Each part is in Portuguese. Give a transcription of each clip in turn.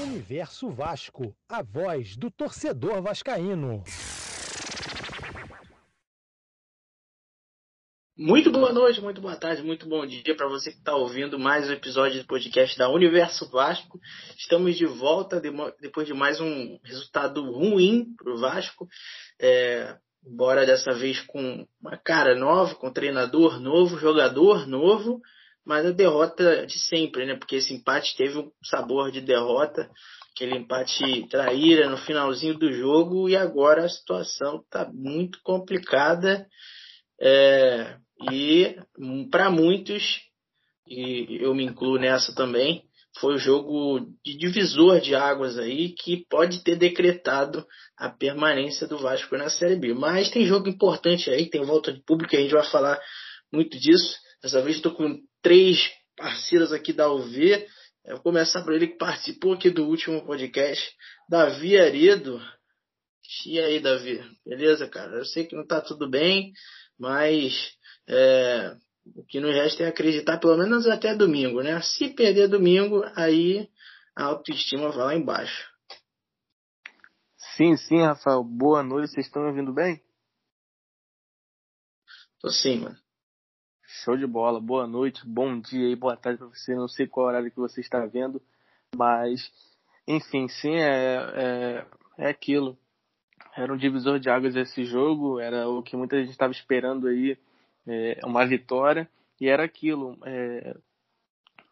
Universo Vasco, a voz do torcedor vascaíno. Muito boa noite, muito boa tarde, muito bom dia para você que está ouvindo mais um episódio do podcast da Universo Vasco. Estamos de volta depois de mais um resultado ruim para o Vasco. É, embora dessa vez com uma cara nova, com treinador novo, jogador novo, mas a derrota de sempre, né? Porque esse empate teve um sabor de derrota, aquele empate traíra no finalzinho do jogo e agora a situação está muito complicada é, e para muitos, e eu me incluo nessa também, foi o jogo de divisor de águas aí que pode ter decretado a permanência do Vasco na Série B. Mas tem jogo importante aí, tem volta de público, a gente vai falar muito disso. Dessa vez estou com três parceiros aqui da UV. Eu vou começar por ele que participou aqui do último podcast, Davi Aredo. E aí, Davi? Beleza, cara? Eu sei que não tá tudo bem, mas é, o que nos resta é acreditar pelo menos até domingo, né? Se perder domingo, aí a autoestima vai lá embaixo. Sim, sim, Rafael. Boa noite. Vocês estão me ouvindo bem? Tô sim, mano. Show de bola. Boa noite, bom dia e boa tarde para você. Não sei qual horário que você está vendo, mas enfim, sim, é, é, é aquilo. Era um divisor de águas esse jogo, era o que muita gente estava esperando aí, é, uma vitória, e era aquilo. É,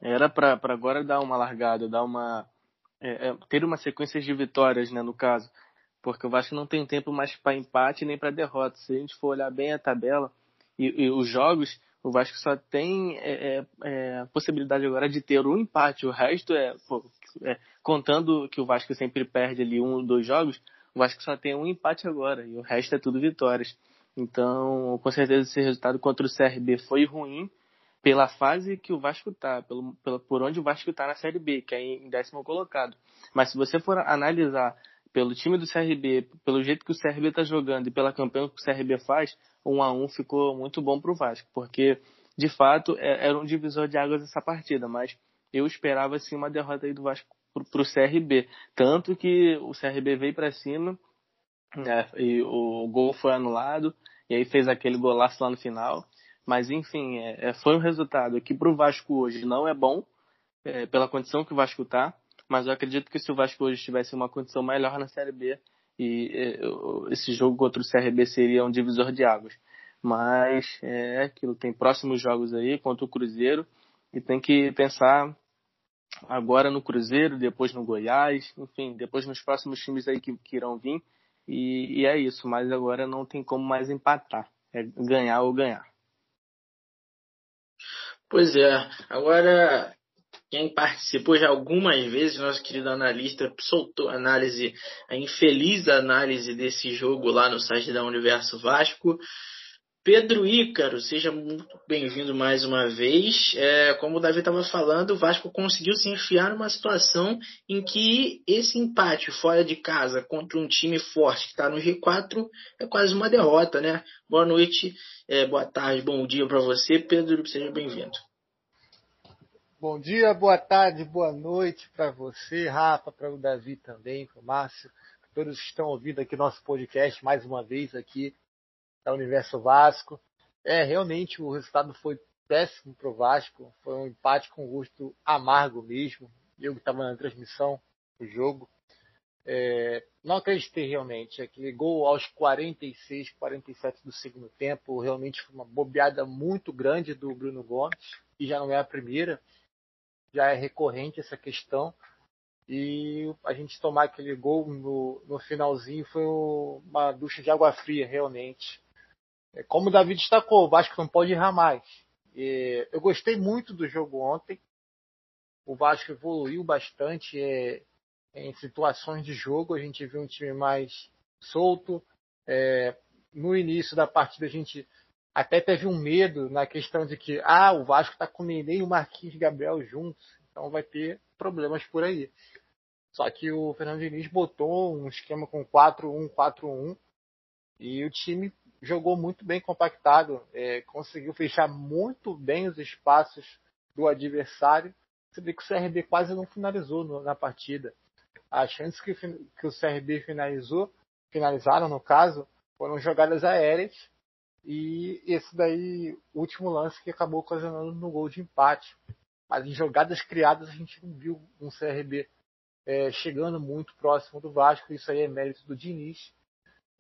era para agora dar uma largada, dar uma. É, é, ter uma sequência de vitórias, né, no caso. Porque o Vasco não tem tempo mais para empate nem para derrota. Se a gente for olhar bem a tabela e, e os jogos, o Vasco só tem é, é, é possibilidade agora de ter um empate. O resto é, pô, é, contando que o Vasco sempre perde ali um, dois jogos, o Vasco só tem um empate agora e o resto é tudo vitórias. Então, com certeza esse resultado contra o CRB foi ruim pela fase que o Vasco tá, pelo, por onde o Vasco tá na Série B, que é em décimo colocado. Mas se você for analisar pelo time do CRB, pelo jeito que o CRB está jogando e pela campanha que o CRB faz, um a um ficou muito bom para o Vasco, porque de fato é, era um divisor de águas essa partida, mas eu esperava assim uma derrota aí do Vasco para o CRB, tanto que o CRB veio para cima né, e o gol foi anulado e aí fez aquele golaço lá no final, mas enfim é, é foi um resultado que para o Vasco hoje não é bom é, pela condição que o Vasco está mas eu acredito que se o Vasco hoje tivesse uma condição melhor na Série B, e esse jogo contra o CRB seria um divisor de águas. Mas é aquilo, tem próximos jogos aí contra o Cruzeiro e tem que pensar agora no Cruzeiro, depois no Goiás, enfim, depois nos próximos times aí que, que irão vir. E, e é isso, mas agora não tem como mais empatar. É ganhar ou ganhar. Pois é. Agora, quem participou já algumas vezes, nosso querido analista, soltou análise, a infeliz análise desse jogo lá no site da Universo Vasco. Pedro Ícaro, seja muito bem-vindo mais uma vez. É, como o Davi estava falando, o Vasco conseguiu se enfiar numa situação em que esse empate fora de casa contra um time forte que está no G4 é quase uma derrota, né? Boa noite, é, boa tarde, bom dia para você, Pedro, seja bem-vindo. Bom dia, boa tarde, boa noite para você, Rafa, para o Davi também, para o Márcio, todos que estão ouvindo aqui nosso podcast mais uma vez aqui da Universo Vasco. É, realmente o resultado foi péssimo para o Vasco, foi um empate com gosto amargo mesmo. Eu que estava na transmissão do jogo. É, não acreditei realmente. Aquele gol aos 46, 47 do segundo tempo realmente foi uma bobeada muito grande do Bruno Gomes, e já não é a primeira já é recorrente essa questão. E a gente tomar aquele gol no, no finalzinho foi uma ducha de água fria, realmente. É, como o David destacou, o Vasco não pode errar mais. E eu gostei muito do jogo ontem. O Vasco evoluiu bastante é, em situações de jogo. A gente viu um time mais solto. É, no início da partida a gente até teve um medo na questão de que ah, o Vasco está com o Nenê e o Marquinhos Gabriel juntos, então vai ter problemas por aí. Só que o Fernando Diniz botou um esquema com 4-1-4-1 e o time jogou muito bem compactado, é, conseguiu fechar muito bem os espaços do adversário. Você vê que o CRB quase não finalizou no, na partida. As chances que, que o CRB finalizou, finalizaram no caso, foram jogadas aéreas e esse daí, último lance que acabou ocasionando no gol de empate. Mas em jogadas criadas a gente não viu um CRB é, chegando muito próximo do Vasco. Isso aí é mérito do Diniz.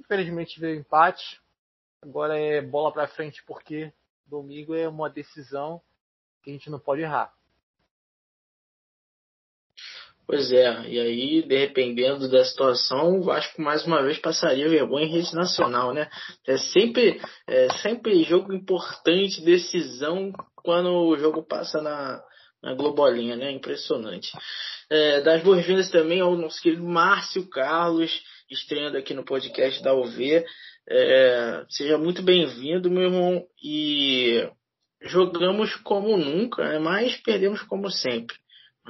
Infelizmente veio empate. Agora é bola para frente porque domingo é uma decisão que a gente não pode errar. Pois é, e aí, dependendo da situação, o Vasco mais uma vez passaria vergonha em rede nacional, né? É sempre, é sempre jogo importante, decisão, quando o jogo passa na, na Globolinha, né? Impressionante. É, das boas-vindas também ao nosso querido Márcio Carlos, estreando aqui no podcast da UV. É, seja muito bem-vindo, meu irmão, e jogamos como nunca, né? mas perdemos como sempre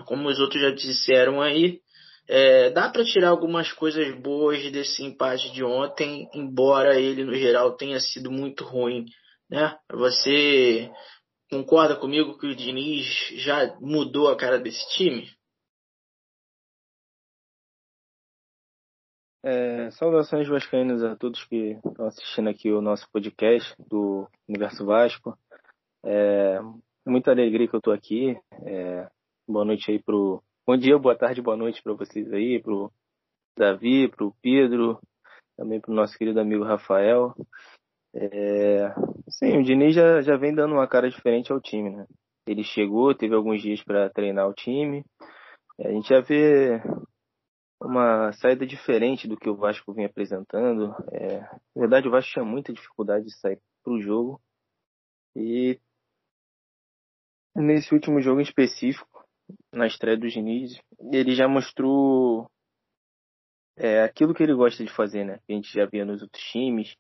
como os outros já disseram aí, é, dá para tirar algumas coisas boas desse empate de ontem, embora ele no geral tenha sido muito ruim, né? Você concorda comigo que o Diniz já mudou a cara desse time? É, saudações vascaínas a todos que estão assistindo aqui o nosso podcast do Universo Vasco. É, muita alegria que eu estou aqui. É, Boa noite aí pro. Bom dia, boa tarde, boa noite para vocês aí, pro Davi, pro Pedro, também pro nosso querido amigo Rafael. É... Sim, o Diniz já, já vem dando uma cara diferente ao time, né? Ele chegou, teve alguns dias para treinar o time. É, a gente já vê uma saída diferente do que o Vasco vinha apresentando. É, na verdade, o Vasco tinha muita dificuldade de sair para o jogo. E nesse último jogo em específico, na estreia do Diniz, ele já mostrou é, aquilo que ele gosta de fazer, né? Que a gente já via nos outros times,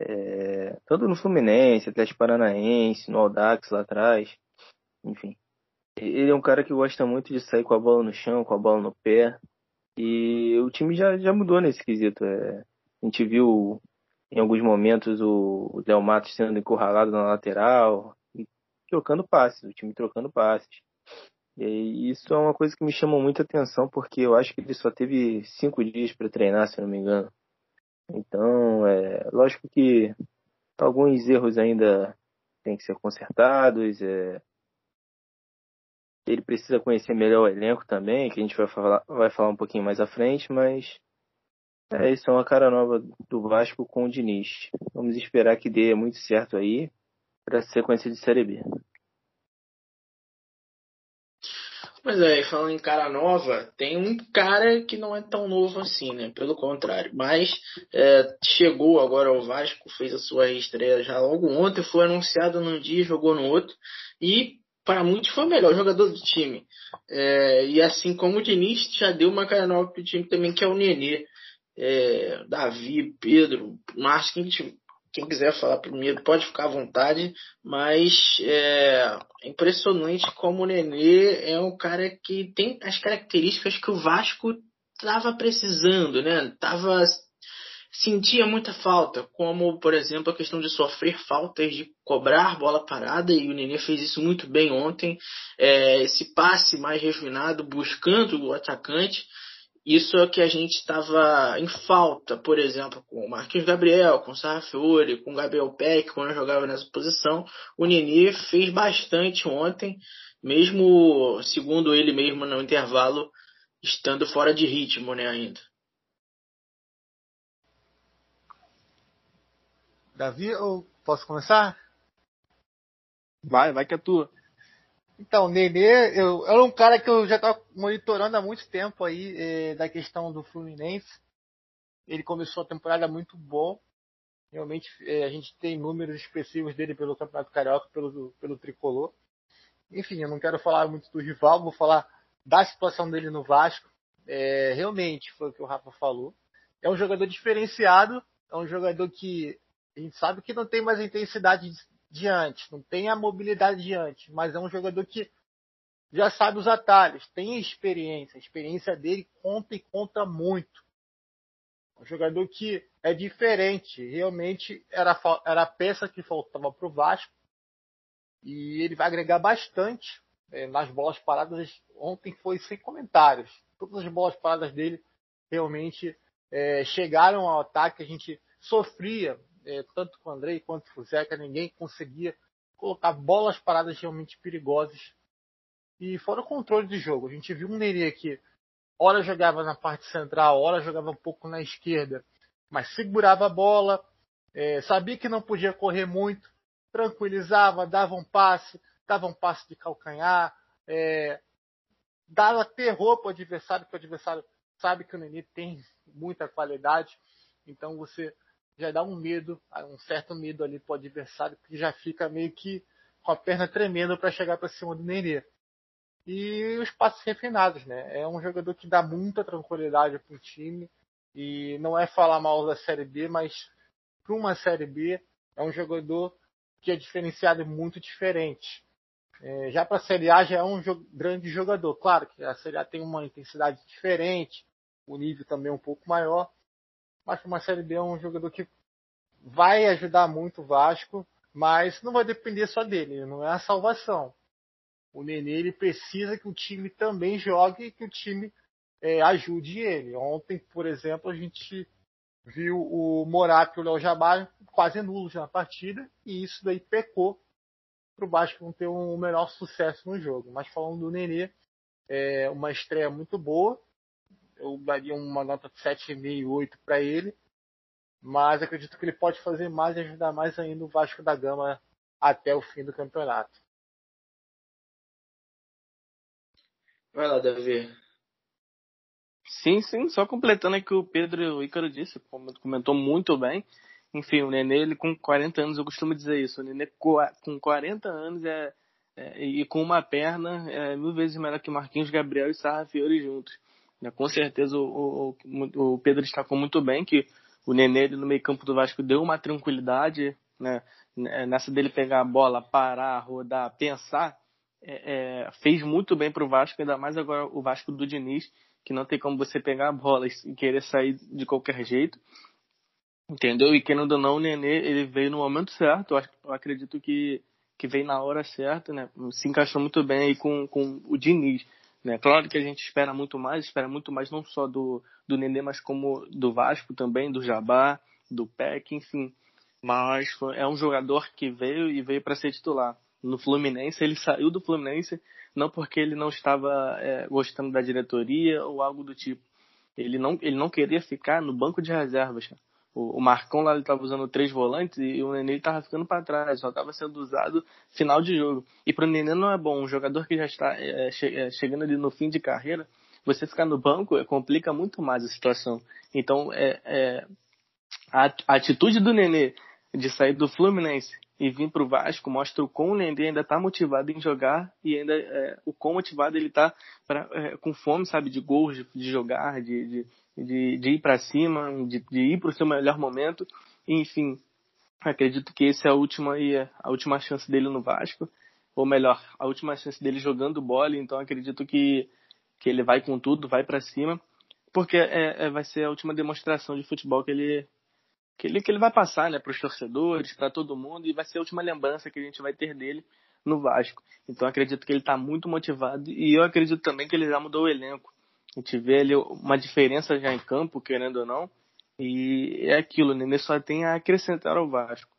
é, tanto no Fluminense, Atlético Paranaense, no Audax lá atrás, enfim. Ele é um cara que gosta muito de sair com a bola no chão, com a bola no pé, e o time já, já mudou nesse quesito. É, a gente viu em alguns momentos o Léo Matos sendo encurralado na lateral, e trocando passes, o time trocando passes. E isso é uma coisa que me chama muita atenção, porque eu acho que ele só teve cinco dias para treinar, se não me engano. Então, é lógico que alguns erros ainda têm que ser consertados. É, ele precisa conhecer melhor o elenco também, que a gente vai falar, vai falar um pouquinho mais à frente, mas é isso é uma cara nova do Vasco com o Diniz. Vamos esperar que dê muito certo aí para a sequência de Série B. Pois é, falando em cara nova, tem um cara que não é tão novo assim, né? Pelo contrário. Mas é, chegou agora ao Vasco, fez a sua estreia já logo ontem, foi anunciado num dia, jogou no outro. E para muitos foi o melhor jogador do time. É, e assim como o Diniz já deu uma cara nova pro time também, que é o Nenê. É, Davi, Pedro, Márcio, quem, quem quiser falar primeiro pode ficar à vontade, mas é impressionante como o Nenê é um cara que tem as características que o Vasco estava precisando, né? Tava sentia muita falta, como por exemplo a questão de sofrer faltas, de cobrar bola parada, e o Nenê fez isso muito bem ontem. É, esse passe mais refinado, buscando o atacante. Isso é que a gente estava em falta, por exemplo, com o Marquinhos Gabriel, com o Sarrafiori, com o Gabriel Peck, quando jogava nessa posição. O Nini fez bastante ontem, mesmo, segundo ele mesmo, no intervalo, estando fora de ritmo né, ainda. Davi, eu posso começar? Vai, vai que é tua. Então, Nenê, eu, era um cara que eu já estava monitorando há muito tempo aí é, da questão do Fluminense. Ele começou a temporada muito bom. Realmente é, a gente tem números expressivos dele pelo Campeonato Carioca, pelo, pelo Tricolor. Enfim, eu não quero falar muito do rival, vou falar da situação dele no Vasco. É, realmente foi o que o Rafa falou. É um jogador diferenciado, é um jogador que a gente sabe que não tem mais a intensidade diante, não tem a mobilidade diante, mas é um jogador que já sabe os atalhos, tem experiência, a experiência dele conta e conta muito. Um jogador que é diferente, realmente era, era a peça que faltava para o Vasco e ele vai agregar bastante é, nas bolas paradas. Ontem foi sem comentários. Todas as bolas paradas dele realmente é, chegaram ao ataque. A gente sofria, é, tanto com o Andrei quanto com o Zeca, ninguém conseguia colocar bolas paradas realmente perigosas. E fora o controle de jogo. A gente viu um Nenê que hora jogava na parte central, hora jogava um pouco na esquerda, mas segurava a bola, é, sabia que não podia correr muito, tranquilizava, dava um passe, dava um passe de calcanhar, é, dava terror para o adversário, porque o adversário sabe que o Nenê tem muita qualidade, então você já dá um medo, um certo medo ali para o adversário, que já fica meio que com a perna tremendo para chegar para cima do Nenê. E os passos refinados, né? É um jogador que dá muita tranquilidade para o time, e não é falar mal da Série B, mas para uma Série B é um jogador que é diferenciado e muito diferente. É, já para a Série A já é um jo grande jogador. Claro que a Série A tem uma intensidade diferente, o nível também é um pouco maior, mas para uma Série B é um jogador que vai ajudar muito o Vasco, mas não vai depender só dele, não é a salvação. O Nenê ele precisa que o time também jogue e que o time é, ajude ele. Ontem, por exemplo, a gente viu o Morato e o Léo Jabá quase nulos na partida e isso daí pecou para o Vasco não ter um melhor sucesso no jogo. Mas falando do Nenê, é uma estreia muito boa. Eu daria uma nota de 7,5, 8 para ele. Mas acredito que ele pode fazer mais e ajudar mais ainda o Vasco da Gama até o fim do campeonato. Vai lá, Davi. Sim, sim, só completando aqui o Pedro Ícaro disse, comentou muito bem. Enfim, o Nenê, ele com 40 anos, eu costumo dizer isso, o Nenê com 40 anos é, é e com uma perna é mil vezes melhor que Marquinhos Gabriel e Sarra Fiore juntos. É, com certeza o, o, o Pedro destacou muito bem que o Nenê no meio campo do Vasco deu uma tranquilidade, né? Nessa dele pegar a bola, parar, rodar, pensar, é, é, fez muito bem para o Vasco, ainda mais agora o Vasco do Diniz, que não tem como você pegar a bola e querer sair de qualquer jeito. Entendeu? E querendo ou não, o Nenê, ele veio no momento certo. Eu acredito que, que veio na hora certa, né? Se encaixou muito bem aí com, com o Diniz. Né? Claro que a gente espera muito mais, espera muito mais não só do, do Nenê, mas como do Vasco também, do Jabá, do PEC, enfim. Mas é um jogador que veio e veio para ser titular. No Fluminense, ele saiu do Fluminense não porque ele não estava é, gostando da diretoria ou algo do tipo. Ele não, ele não queria ficar no banco de reservas. O, o Marcão lá estava usando três volantes e o Nenê estava ficando para trás, só estava sendo usado final de jogo. E para o Nenê não é bom. Um jogador que já está é, che, é, chegando ali no fim de carreira, você ficar no banco é, complica muito mais a situação. Então, é, é a, a atitude do Nenê de sair do Fluminense e vir para o Vasco mostra o quão o Nenê ainda está motivado em jogar e ainda é, o quão motivado ele está é, com fome, sabe, de gols, de, de jogar, de, de, de, de ir para cima, de, de ir para o seu melhor momento. Enfim, acredito que essa é a última, a última chance dele no Vasco, ou melhor, a última chance dele jogando bola. Então acredito que, que ele vai com tudo, vai para cima, porque é, é, vai ser a última demonstração de futebol que ele que ele, que ele vai passar né, para os torcedores, para todo mundo, e vai ser a última lembrança que a gente vai ter dele no Vasco. Então acredito que ele está muito motivado e eu acredito também que ele já mudou o elenco. A gente vê ali uma diferença já em campo, querendo ou não, e é aquilo, né? ele só tem a acrescentar ao Vasco.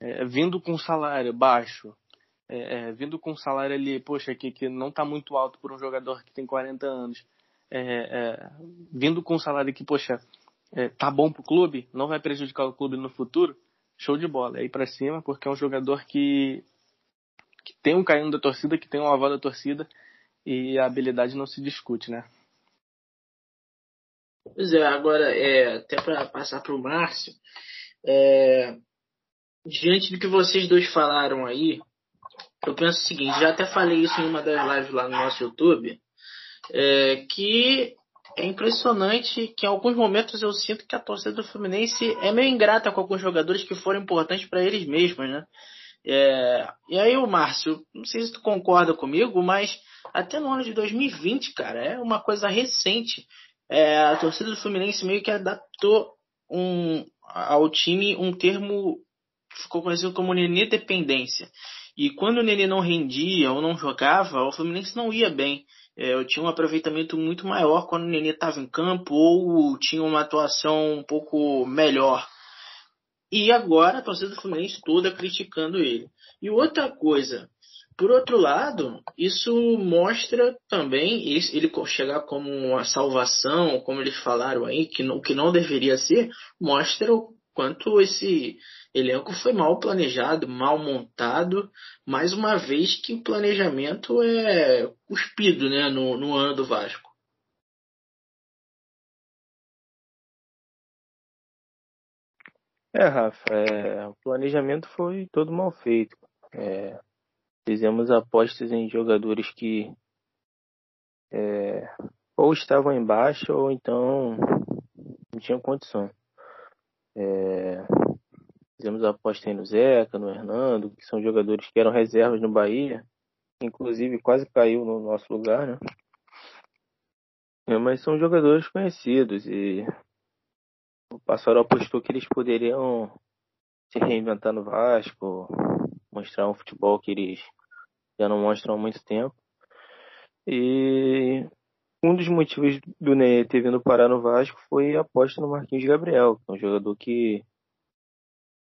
É, vindo com salário baixo, é, é, vindo com salário ali, poxa, que, que não está muito alto por um jogador que tem 40 anos, é, é, vindo com salário que, poxa, é, tá bom pro clube, não vai prejudicar o clube no futuro, show de bola. É ir para cima, porque é um jogador que, que tem um carinho da torcida, que tem uma aval da torcida, e a habilidade não se discute, né? Pois é, agora, é, até para passar para o Márcio, é, diante do que vocês dois falaram aí, eu penso o seguinte, já até falei isso em uma das lives lá no nosso YouTube, é, que é impressionante que em alguns momentos eu sinto que a torcida do Fluminense é meio ingrata com alguns jogadores que foram importantes para eles mesmos, né? É, e aí o Márcio, não sei se tu concorda comigo, mas até no ano de 2020, cara, é uma coisa recente. É, a torcida do Fluminense meio que adaptou um, ao time um termo que ficou conhecido como nenê dependência. E quando o Nenê não rendia ou não jogava, o Fluminense não ia bem. É, eu tinha um aproveitamento muito maior quando o Nenê estava em campo ou tinha uma atuação um pouco melhor. E agora a torcida do Fluminense toda criticando ele. E outra coisa, por outro lado, isso mostra também ele chegar como uma salvação, como eles falaram aí, que o que não deveria ser, mostra o quanto esse elenco foi mal planejado, mal montado, mais uma vez que o planejamento é cuspido né, no, no ano do Vasco. É, Rafa, é, o planejamento foi todo mal feito. É, fizemos apostas em jogadores que é, ou estavam embaixo ou então não tinham condição. É, fizemos aposta no Zeca, no Hernando, que são jogadores que eram reservas no Bahia, inclusive quase caiu no nosso lugar, né? É, mas são jogadores conhecidos e o Passarol apostou que eles poderiam se reinventar no Vasco, mostrar um futebol que eles já não mostram há muito tempo. E um dos motivos do Nenê ter vindo parar no Vasco foi a aposta no Marquinhos Gabriel, que é um jogador que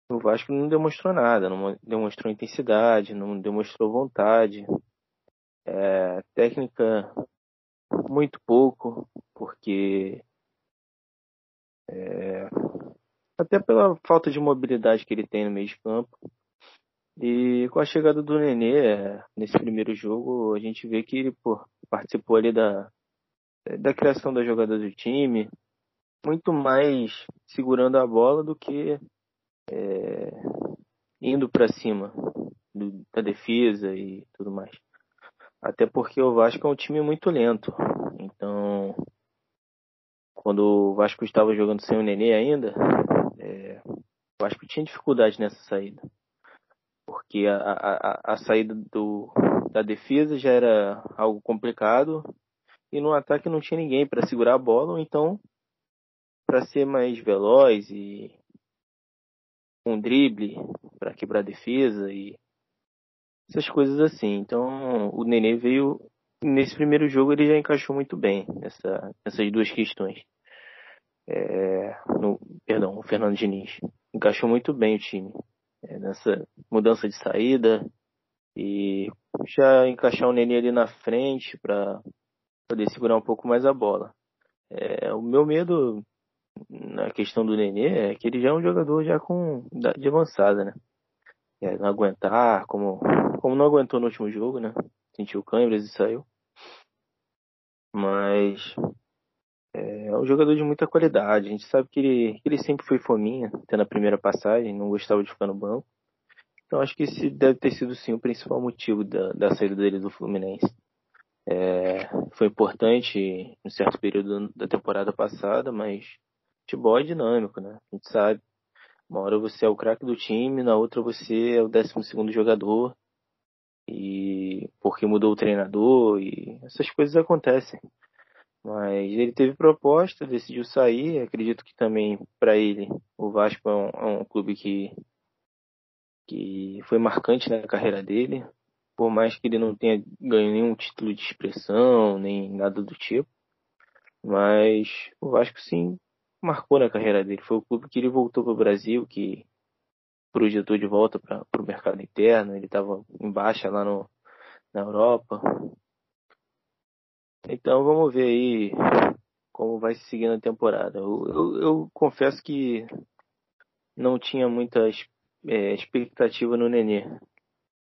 o Vasco não demonstrou nada, não demonstrou intensidade, não demonstrou vontade. É, técnica muito pouco, porque é, até pela falta de mobilidade que ele tem no meio de campo. E com a chegada do Nenê é, nesse primeiro jogo, a gente vê que ele pô, participou ali da, da criação da jogada do time, muito mais segurando a bola do que é, indo para cima do, da defesa e tudo mais. Até porque o Vasco é um time muito lento. Então, quando o Vasco estava jogando sem o Nenê ainda, é, o Vasco tinha dificuldade nessa saída porque a, a, a saída do, da defesa já era algo complicado e no ataque não tinha ninguém para segurar a bola, ou então para ser mais veloz e um drible para quebrar a defesa e essas coisas assim. Então o Nenê veio nesse primeiro jogo ele já encaixou muito bem nessa, nessas duas questões. É, no, perdão, o Fernando Diniz encaixou muito bem o time é, nessa mudança de saída e já encaixar o Nenê ali na frente para poder segurar um pouco mais a bola. É, o meu medo na questão do Nenê é que ele já é um jogador já com idade avançada, né? É, não aguentar, como, como não aguentou no último jogo, né? Sentiu câimbras e saiu. Mas é um jogador de muita qualidade. A gente sabe que ele, ele sempre foi fominha, até na primeira passagem, não gostava de ficar no banco. Então acho que esse deve ter sido sim o principal motivo da, da saída dele do Fluminense. É, foi importante em certo período da temporada passada, mas futebol é dinâmico, né? A gente sabe. Uma hora você é o craque do time, na outra você é o décimo segundo jogador. E porque mudou o treinador e essas coisas acontecem. Mas ele teve proposta, decidiu sair. Acredito que também para ele o Vasco é um, é um, clube que, que foi marcante na carreira dele. Por mais que ele não tenha ganho nenhum título de expressão, nem nada do tipo. Mas o Vasco sim marcou na carreira dele. Foi o clube que ele voltou para o Brasil, que projetou de volta para o mercado interno. Ele estava em baixa lá no, na Europa. Então vamos ver aí como vai se seguir na temporada. Eu, eu, eu confesso que não tinha muita é, expectativa no Nenê.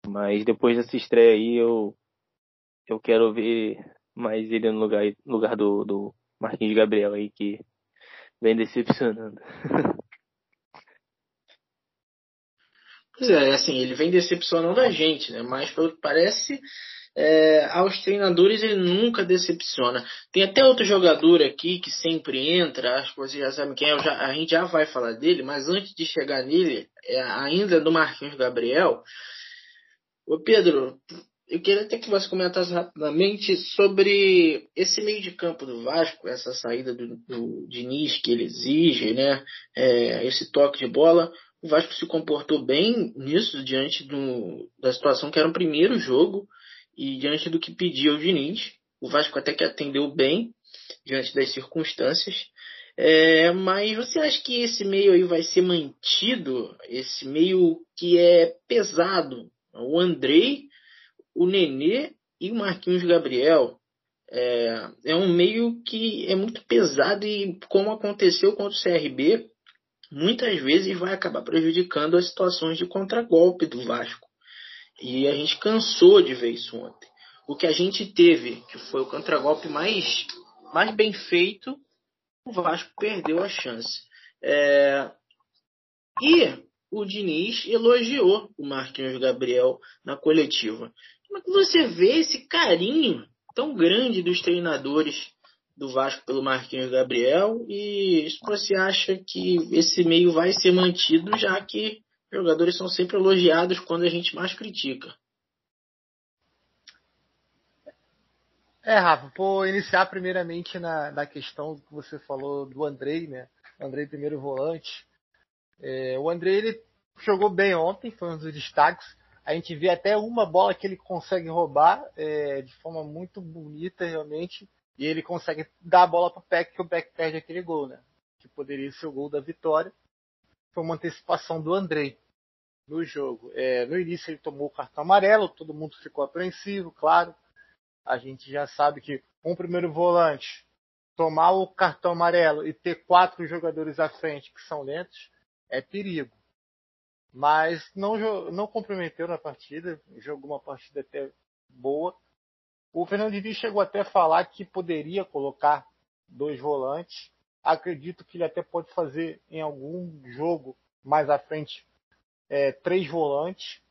Mas depois dessa estreia aí eu, eu quero ver mais ele no lugar, lugar do, do Marquinhos Gabriel aí que vem decepcionando. Pois é, assim, ele vem decepcionando a gente, né? Mas pelo que parece, é, aos treinadores ele nunca decepciona. Tem até outro jogador aqui que sempre entra, acho que você já sabe quem é, já, a gente já vai falar dele, mas antes de chegar nele, é, ainda do Marquinhos Gabriel, o Pedro, eu queria até que você comentasse rapidamente sobre esse meio de campo do Vasco, essa saída do, do Diniz que ele exige, né? É, esse toque de bola. o Vasco se comportou bem nisso, diante do, da situação que era o primeiro jogo e diante do que pedia o Diniz. O Vasco até que atendeu bem diante das circunstâncias. É, mas você acha que esse meio aí vai ser mantido? Esse meio que é pesado? O Andrei, o Nenê e o Marquinhos Gabriel. É, é um meio que é muito pesado e, como aconteceu contra o CRB, muitas vezes vai acabar prejudicando as situações de contragolpe do Vasco. E a gente cansou de ver isso ontem. O que a gente teve, que foi o contragolpe mais, mais bem feito, o Vasco perdeu a chance. É... E o Diniz elogiou o Marquinhos Gabriel na coletiva. Como que você vê esse carinho tão grande dos treinadores do Vasco pelo Marquinhos Gabriel e você acha que esse meio vai ser mantido já que jogadores são sempre elogiados quando a gente mais critica. É, Rafa, por iniciar primeiramente na, na questão que você falou do Andrei, né? Andrei primeiro volante. É, o Andrei ele jogou bem ontem, foi um dos destaques. A gente vê até uma bola que ele consegue roubar é, de forma muito bonita, realmente. E ele consegue dar a bola para o Peck, que o Peck perde aquele gol, né? Que poderia ser o gol da vitória. Foi uma antecipação do Andrei no jogo. É, no início ele tomou o cartão amarelo, todo mundo ficou apreensivo, claro. A gente já sabe que um primeiro volante tomar o cartão amarelo e ter quatro jogadores à frente que são lentos é perigo. Mas não, não comprometeu na partida, jogou uma partida até boa. O Fernando Diniz chegou até a falar que poderia colocar dois volantes. Acredito que ele até pode fazer em algum jogo mais à frente é, três volantes.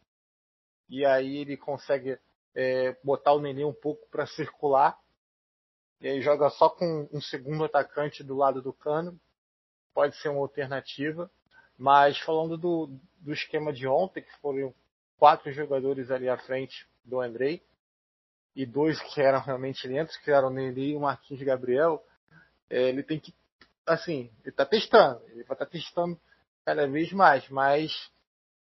E aí ele consegue é, botar o Nenê um pouco para circular. E aí joga só com um segundo atacante do lado do cano. Pode ser uma alternativa. Mas falando do, do esquema de ontem, que foram quatro jogadores ali à frente do Andrei, e dois que eram realmente lentos, que eram o Nelly e o Marquinhos Gabriel, é, ele tem que, assim, ele está testando, ele vai estar tá testando cada vez mais, mas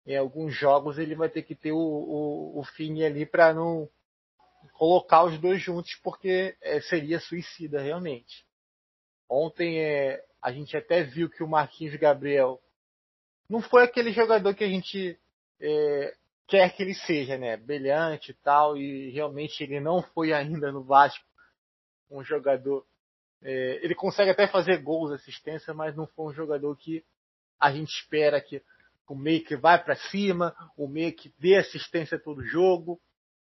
em alguns jogos ele vai ter que ter o, o, o fim ali para não colocar os dois juntos, porque é, seria suicida realmente. Ontem é, a gente até viu que o Marquinhos Gabriel não foi aquele jogador que a gente é, quer que ele seja, né? Brilhante e tal, e realmente ele não foi ainda no Vasco um jogador. É, ele consegue até fazer gols, assistência, mas não foi um jogador que a gente espera que o meio que vai para cima, o meio que dê assistência a todo jogo,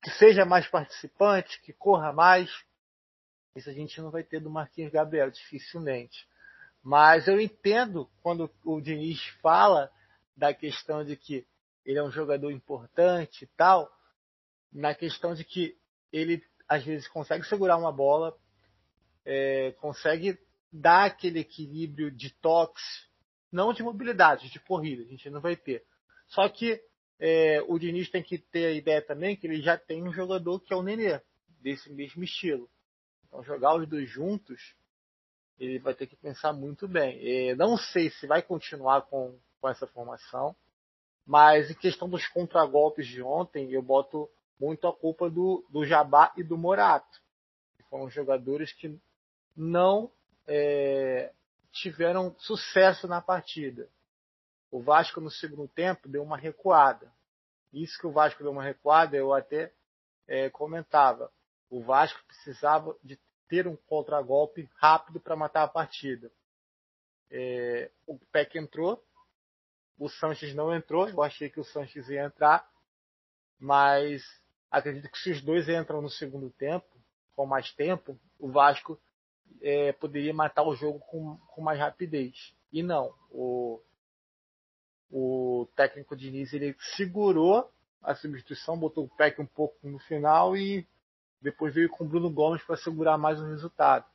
que seja mais participante, que corra mais. Isso a gente não vai ter do Marquinhos Gabriel, dificilmente. Mas eu entendo quando o Diniz fala da questão de que ele é um jogador importante e tal, na questão de que ele às vezes consegue segurar uma bola, é, consegue dar aquele equilíbrio de toques, não de mobilidade, de corrida, a gente não vai ter. Só que é, o Diniz tem que ter a ideia também que ele já tem um jogador que é o Nenê, desse mesmo estilo. Então jogar os dois juntos ele vai ter que pensar muito bem. E não sei se vai continuar com, com essa formação, mas em questão dos contragolpes de ontem, eu boto muito a culpa do, do Jabá e do Morato. Que foram jogadores que não é, tiveram sucesso na partida. O Vasco no segundo tempo deu uma recuada. Isso que o Vasco deu uma recuada, eu até é, comentava. O Vasco precisava de ter um contragolpe rápido para matar a partida. É, o Peck entrou, o Sanches não entrou, eu achei que o Sanches ia entrar, mas acredito que se os dois entram no segundo tempo, com mais tempo, o Vasco é, poderia matar o jogo com, com mais rapidez. E não, o, o técnico Diniz ele segurou a substituição, botou o Peck um pouco no final e depois veio com o Bruno Gomes para segurar mais o resultado.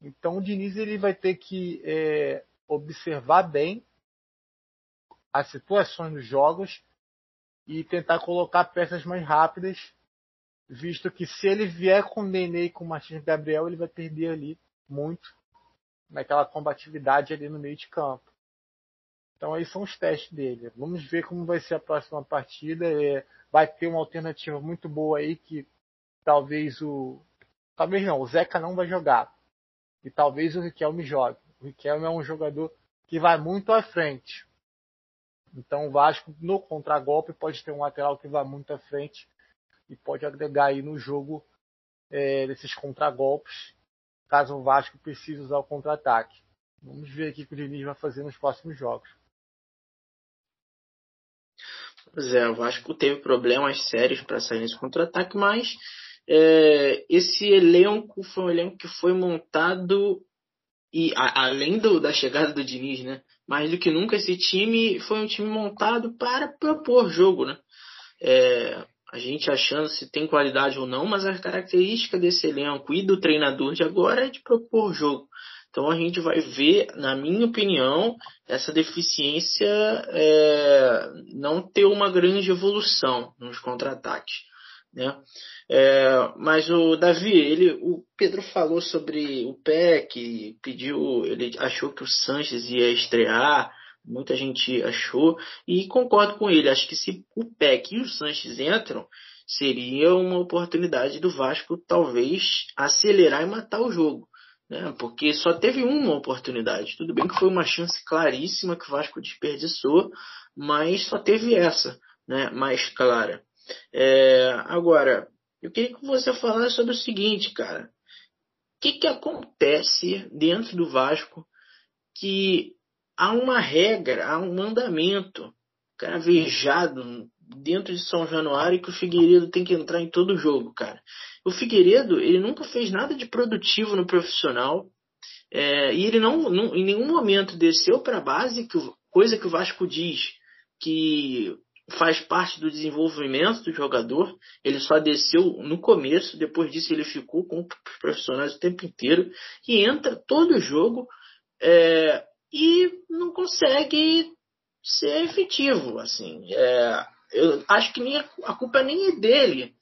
Então o Diniz ele vai ter que é, observar bem as situações dos jogos e tentar colocar peças mais rápidas, visto que se ele vier com o Nenê e com o Martins Gabriel, ele vai perder ali muito naquela combatividade ali no meio de campo. Então aí são os testes dele. Vamos ver como vai ser a próxima partida. É, vai ter uma alternativa muito boa aí que talvez o. Talvez não, o Zeca não vai jogar. E talvez o Riquelme jogue. O Riquelme é um jogador que vai muito à frente. Então o Vasco no contragolpe pode ter um lateral que vai muito à frente e pode agregar aí no jogo é, desses contragolpes, caso o Vasco precise usar o contra-ataque. Vamos ver aqui o que o Diniz vai fazer nos próximos jogos. Pois é, o Vasco teve problemas sérios para sair nesse contra-ataque, mas é, esse elenco foi um elenco que foi montado e a, além do, da chegada do Diniz, né? Mais do que nunca esse time foi um time montado para propor jogo, né? É, a gente achando se tem qualidade ou não, mas a característica desse elenco e do treinador de agora é de propor jogo. Então a gente vai ver, na minha opinião, essa deficiência é, não ter uma grande evolução nos contra-ataques. Né? É, mas o Davi, ele, o Pedro falou sobre o PEC, pediu, ele achou que o Sanches ia estrear, muita gente achou, e concordo com ele. Acho que se o PEC e o Sanches entram, seria uma oportunidade do Vasco talvez acelerar e matar o jogo né? Porque só teve uma oportunidade. Tudo bem que foi uma chance claríssima que o Vasco desperdiçou, mas só teve essa, né? Mais clara. É, agora, eu queria que você falasse sobre o seguinte, cara. O que, que acontece dentro do Vasco que há uma regra, há um mandamento caravejado dentro de São Januário que o Figueiredo tem que entrar em todo jogo, cara. O Figueiredo, ele nunca fez nada de produtivo no profissional. É, e ele não, não, em nenhum momento desceu para a base, que, coisa que o Vasco diz que faz parte do desenvolvimento do jogador. Ele só desceu no começo, depois disso ele ficou com os profissionais o tempo inteiro e entra todo jogo é, e não consegue ser efetivo. Assim, é, eu acho que nem a, culpa nem é dele,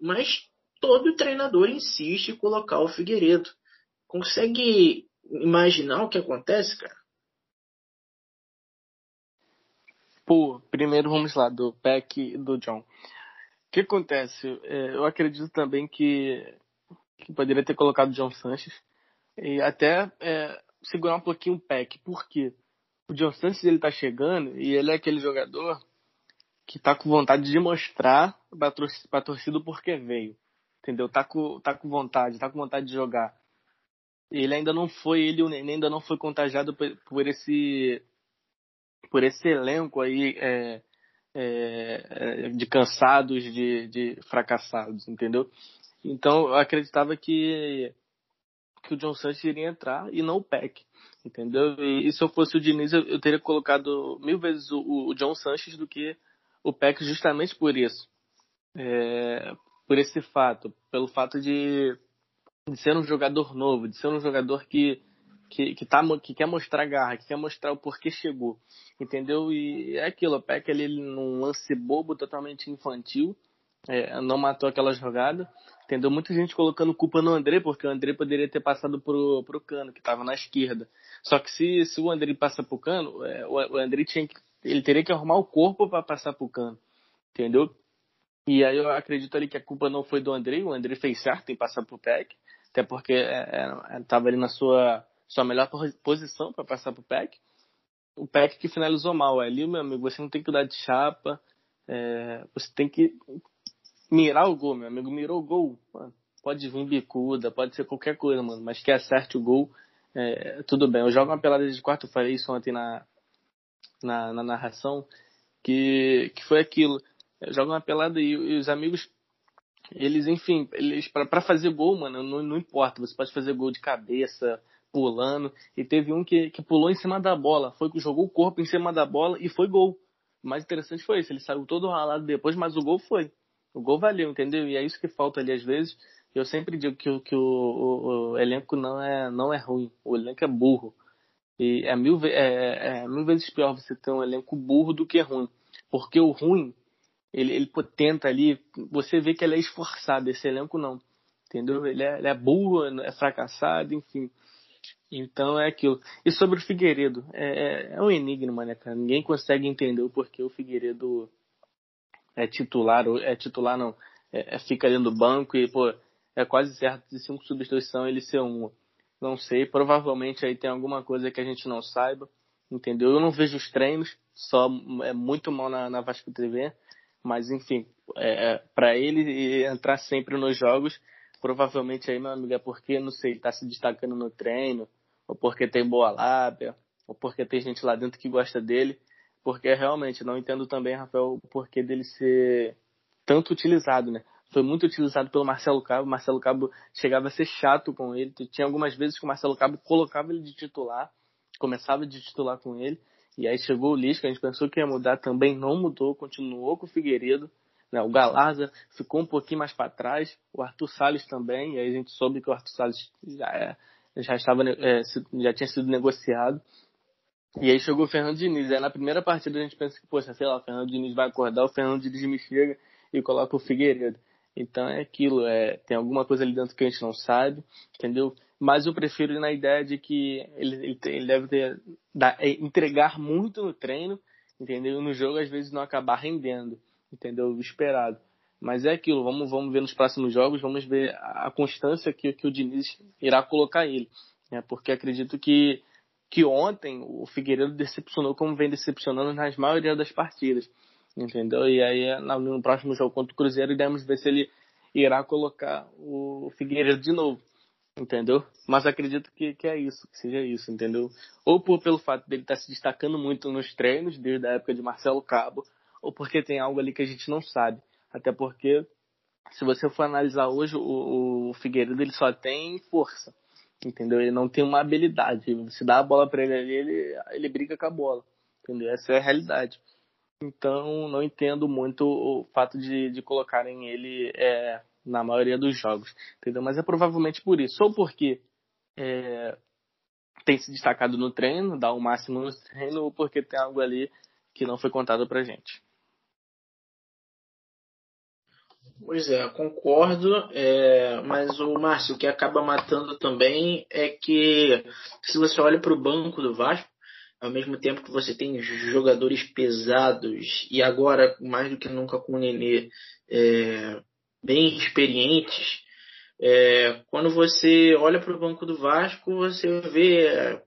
mas todo treinador insiste em colocar o Figueiredo. Consegue imaginar o que acontece, cara? Pô, primeiro vamos lá, do Peck e do John. O que acontece? É, eu acredito também que, que poderia ter colocado o John Sanches e até é, segurar um pouquinho o Peck. Por quê? O John Sanches ele tá chegando e ele é aquele jogador que tá com vontade de mostrar pra torcida o porquê veio entendeu? Tá com, tá com vontade, tá com vontade de jogar. Ele ainda não foi, ele Nenê ainda não foi contagiado por, por esse por esse elenco aí é, é, é, de cansados, de, de fracassados, entendeu? Então eu acreditava que que o John Sanches iria entrar e não o Peck, entendeu? E, e se eu fosse o Diniz, eu, eu teria colocado mil vezes o, o, John Sanches do que o Peck justamente por isso. É, por esse fato, pelo fato de, de ser um jogador novo, de ser um jogador que que, que, tá, que quer mostrar garra, que quer mostrar o porquê chegou, entendeu? E é aquilo, o Peck ele num lance bobo, totalmente infantil, é, não matou aquela jogada, entendeu? Muita gente colocando culpa no André, porque o André poderia ter passado pro, pro Cano, que estava na esquerda. Só que se, se o André passa pro Cano, é, o, o André tinha que, ele teria que arrumar o corpo para passar pro Cano, entendeu? E aí eu acredito ali que a culpa não foi do André, o André fez certo em passar pro PEC, até porque estava é, é, ali na sua, sua melhor posição para passar pro PEC. O PEC que finalizou mal. Ali, meu amigo, você não tem que dar de chapa, é, você tem que mirar o gol, meu amigo. Mirou o gol, mano, pode vir bicuda, pode ser qualquer coisa, mano, mas que acerte o gol, é, tudo bem. Eu jogo uma pelada de quarto, eu falei isso ontem na, na, na narração, que, que foi aquilo joga uma pelada e, e os amigos, eles, enfim, eles para fazer gol, mano, não, não importa. Você pode fazer gol de cabeça, pulando. E teve um que, que pulou em cima da bola, foi que jogou o corpo em cima da bola e foi gol. O mais interessante foi isso, ele saiu todo ralado depois, mas o gol foi. O gol valeu, entendeu? E é isso que falta ali às vezes. Eu sempre digo que, que o, o, o elenco não é, não é ruim, o elenco é burro. E é mil, é, é mil vezes pior você ter um elenco burro do que ruim. Porque o ruim ele, ele tenta ali, você vê que ele é esforçado, esse elenco não, entendeu? Ele é, ele é burro, é fracassado, enfim. Então é aquilo. E sobre o Figueiredo, é, é, é um enigma, né, cara? Ninguém consegue entender o porquê o Figueiredo é titular, é titular não, é, é, fica ali no banco e, pô, é quase certo de cinco substituições ele ser um. Não sei, provavelmente aí tem alguma coisa que a gente não saiba, entendeu? Eu não vejo os treinos, só é muito mal na, na Vasco TV, mas enfim, é, é para ele entrar sempre nos jogos, provavelmente aí, meu amigo, é porque, não sei, tá se destacando no treino, ou porque tem boa lábia, ou porque tem gente lá dentro que gosta dele, porque realmente não entendo também, Rafael, o porquê dele ser tanto utilizado, né? Foi muito utilizado pelo Marcelo Cabo. Marcelo Cabo chegava a ser chato com ele. Tinha algumas vezes que o Marcelo Cabo colocava ele de titular, começava de titular com ele. E aí chegou o Lisca, a gente pensou que ia mudar, também não mudou, continuou com o Figueiredo. Né? O Galarza ficou um pouquinho mais para trás, o Arthur Salles também, e aí a gente soube que o Arthur Salles já, é, já, estava, é, já tinha sido negociado. E aí chegou o Fernando Diniz. Aí na primeira partida a gente pensa que, poxa, sei lá, o Fernando Diniz vai acordar, o Fernando Diniz me chega e coloca o Figueiredo. Então é aquilo, é, tem alguma coisa ali dentro que a gente não sabe, entendeu? Mas eu prefiro ir na ideia de que ele, ele, ele deve ter, é, entregar muito no treino, entendeu? E no jogo às vezes não acabar rendendo, entendeu? O esperado. Mas é aquilo, vamos, vamos ver nos próximos jogos, vamos ver a constância que, que o Diniz irá colocar ele. Né? Porque acredito que, que ontem o Figueiredo decepcionou como vem decepcionando nas maioria das partidas entendeu? E aí no próximo jogo contra o Cruzeiro iremos ver se ele irá colocar o Figueiredo de novo, entendeu? Mas acredito que, que é isso, que seja isso, entendeu? Ou por, pelo fato dele estar tá se destacando muito nos treinos, desde a época de Marcelo Cabo, ou porque tem algo ali que a gente não sabe. Até porque, se você for analisar hoje, o, o Figueiredo ele só tem força, entendeu? Ele não tem uma habilidade. Se dá a bola para ele ali, ele, ele briga com a bola, entendeu? Essa é a realidade. Então, não entendo muito o fato de, de colocarem ele é, na maioria dos jogos, entendeu? Mas é provavelmente por isso. Ou porque é, tem se destacado no treino, dá o máximo no treino, ou porque tem algo ali que não foi contado pra gente. Pois é, concordo, é, mas o Márcio, o que acaba matando também é que se você olha para o banco do Vasco, ao mesmo tempo que você tem jogadores pesados e agora mais do que nunca com o Nenê é, bem experientes, é, quando você olha para o banco do Vasco, você vê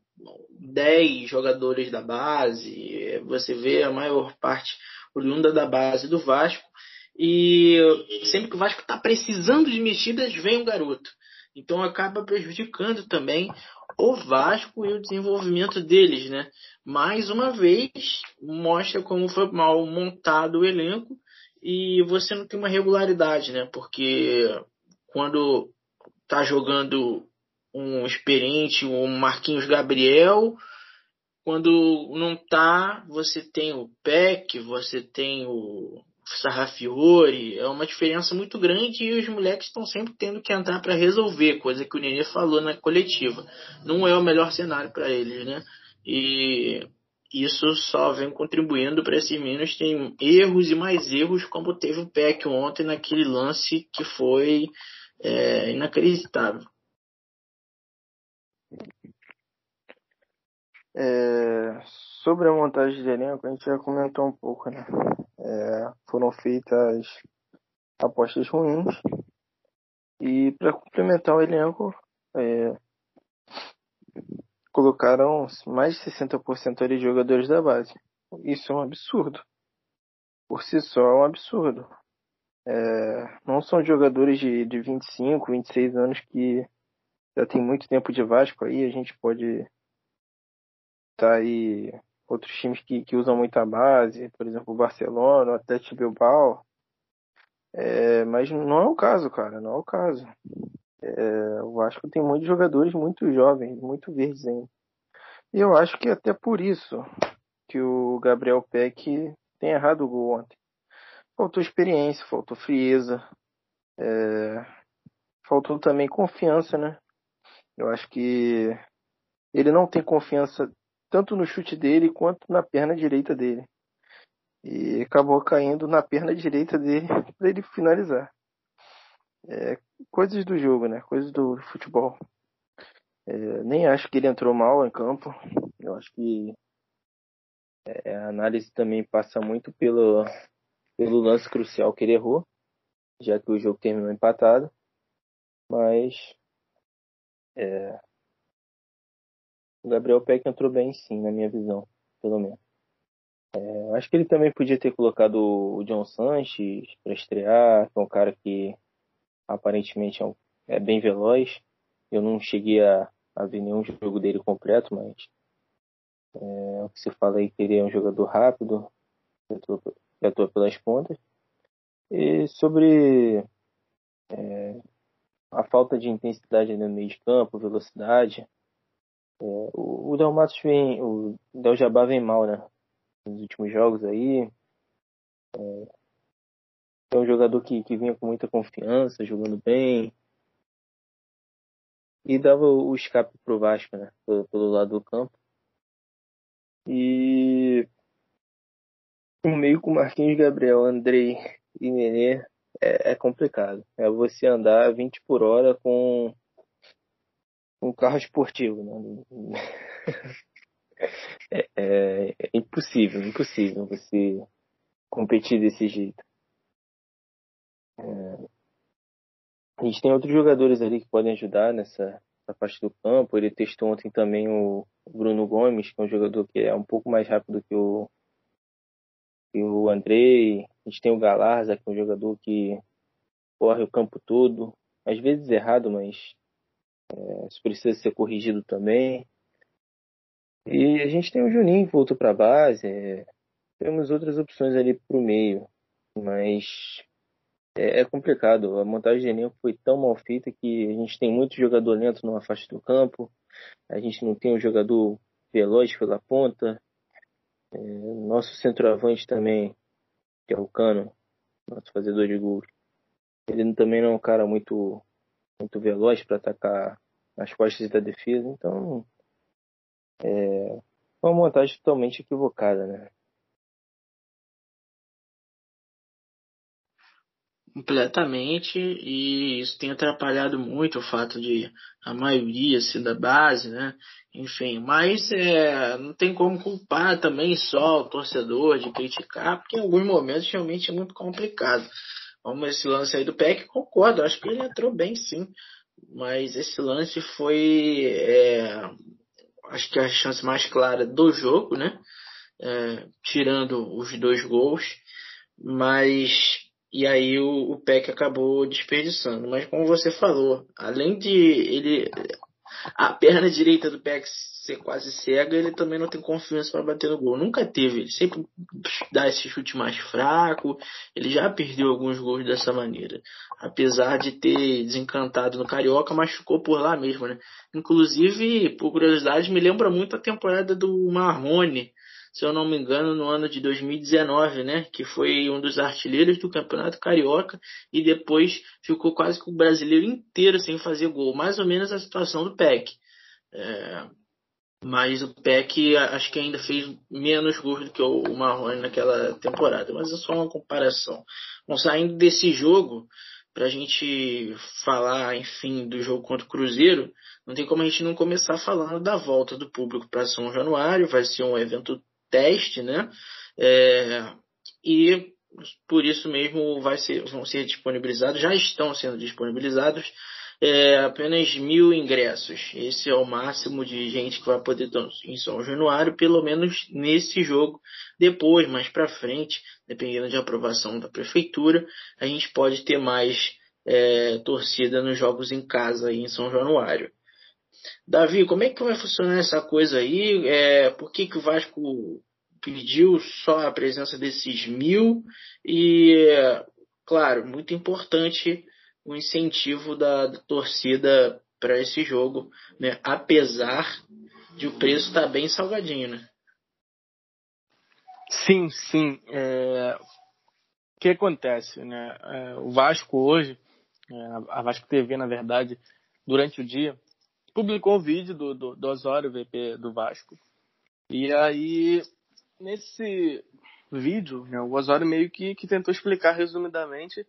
10 jogadores da base, você vê a maior parte oriunda da base do Vasco, e sempre que o Vasco está precisando de mexidas, vem um garoto. Então acaba prejudicando também o Vasco e o desenvolvimento deles, né? Mais uma vez, mostra como foi mal montado o elenco e você não tem uma regularidade, né? Porque quando tá jogando um experiente, um Marquinhos Gabriel, quando não tá, você tem o Peck, você tem o Sarrafiore, é uma diferença muito grande e os moleques estão sempre tendo que entrar para resolver, coisa que o Nenê falou na coletiva. Não é o melhor cenário para eles, né? E isso só vem contribuindo para esses meninos terem erros e mais erros, como teve o Peck ontem naquele lance que foi é, inacreditável. É, sobre a montagem de elenco, a gente já comentou um pouco, né? É, foram feitas apostas ruins. E para complementar o elenco, é, colocaram mais de 60% de jogadores da base. Isso é um absurdo. Por si só é um absurdo. É, não são jogadores de, de 25, 26 anos que já tem muito tempo de Vasco aí, a gente pode estar tá aí outros times que, que usam muito a base, por exemplo, o Barcelona, o Atlético Bilbao. É, mas não é o caso, cara, não é o caso. É, o Vasco tem muitos jogadores muito jovens, muito verdes ainda. E eu acho que até por isso que o Gabriel Peck tem errado o gol ontem. Faltou experiência, faltou frieza, é, faltou também confiança, né? Eu acho que ele não tem confiança tanto no chute dele quanto na perna direita dele. E acabou caindo na perna direita dele para ele finalizar. É, coisas do jogo, né? Coisas do futebol. É, nem acho que ele entrou mal em campo. Eu acho que é, a análise também passa muito pelo, pelo lance crucial que ele errou, já que o jogo terminou empatado. Mas é, o Gabriel Peck entrou bem sim, na minha visão, pelo menos. É, acho que ele também podia ter colocado o John Sanches para estrear, que é um cara que aparentemente é, um, é, bem veloz. Eu não cheguei a, a ver nenhum jogo dele completo, mas é, o que se fala aí que ele é um jogador rápido, que atua, que atua pelas pontas. E sobre é, a falta de intensidade no meio de campo, velocidade, é, o, o Del Matos vem, o Del Jabá vem mal, né? Nos últimos jogos aí. É, é um jogador que, que vinha com muita confiança, jogando bem. E dava o escape pro Vasco, né? Pelo, pelo lado do campo. E o meio com Marquinhos Gabriel, Andrei e Nenê é, é, complicado. É você andar 20 por hora com um carro esportivo. Né? é, é, é impossível, impossível você competir desse jeito. É... A gente tem outros jogadores ali que podem ajudar nessa, nessa parte do campo. Ele testou ontem também o Bruno Gomes, que é um jogador que é um pouco mais rápido que o, que o Andrei. A gente tem o Galarza, que é um jogador que corre o campo todo. Às vezes errado, mas é, isso precisa ser corrigido também. E a gente tem o Juninho que voltou para a base. É, temos outras opções ali para o meio, mas é, é, complicado. A montagem de elenco foi tão mal feita que a gente tem muito jogador lento numa faixa do campo, a gente não tem um jogador veloz pela ponta. É, nosso centroavante também, que é o Cano, nosso fazedor de gols, ele também não é um cara muito, muito veloz para atacar as costas da defesa, então é uma montagem totalmente equivocada, né? completamente e isso tem atrapalhado muito o fato de a maioria ser da base, né? Enfim, mas é, não tem como culpar também só o torcedor de criticar, porque em alguns momentos realmente é muito complicado. Esse lance aí do PEC, concordo, acho que ele entrou bem sim, mas esse lance foi, é, acho que a chance mais clara do jogo, né? É, tirando os dois gols, mas e aí o, o Peck acabou desperdiçando. Mas como você falou, além de ele a perna direita do Peck ser quase cega, ele também não tem confiança para bater no gol. Nunca teve, ele sempre dá esse chute mais fraco. Ele já perdeu alguns gols dessa maneira. Apesar de ter desencantado no Carioca, mas ficou por lá mesmo, né? Inclusive, por curiosidade, me lembra muito a temporada do Marrone se eu não me engano, no ano de 2019, né? Que foi um dos artilheiros do Campeonato Carioca e depois ficou quase que o brasileiro inteiro sem fazer gol. Mais ou menos a situação do PEC. É, mas o PEC acho que ainda fez menos gols do que o Marrone naquela temporada. Mas é só uma comparação. Bom, saindo desse jogo, para a gente falar, enfim, do jogo contra o Cruzeiro, não tem como a gente não começar falando da volta do público para São Januário. Vai ser um evento teste, né? É, e por isso mesmo vai ser, vão ser disponibilizados, já estão sendo disponibilizados é, apenas mil ingressos. Esse é o máximo de gente que vai poder estar em São Januário, pelo menos nesse jogo. Depois, mais para frente, dependendo de aprovação da prefeitura, a gente pode ter mais é, torcida nos jogos em casa aí em São Januário. Davi, como é que vai funcionar essa coisa aí? É, por que, que o Vasco pediu só a presença desses mil? E, claro, muito importante o incentivo da, da torcida para esse jogo, né? apesar de o preço estar tá bem salgadinho, né? Sim, sim. É... O que acontece, né? É, o Vasco hoje, é, a Vasco TV, na verdade, durante o dia, publicou o vídeo do, do, do Osório, VP do Vasco. E aí, nesse vídeo, né, o Osório meio que, que tentou explicar resumidamente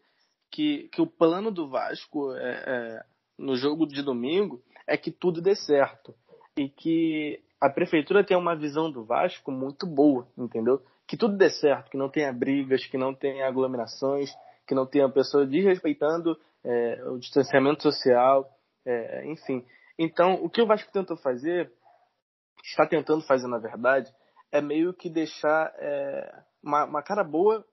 que, que o plano do Vasco é, é, no jogo de domingo é que tudo dê certo e que a prefeitura tenha uma visão do Vasco muito boa, entendeu? Que tudo dê certo, que não tenha brigas, que não tenha aglomerações, que não tenha pessoas desrespeitando é, o distanciamento social, é, enfim. Então, o que o Vasco tentou fazer, está tentando fazer na verdade, é meio que deixar é, uma, uma cara boa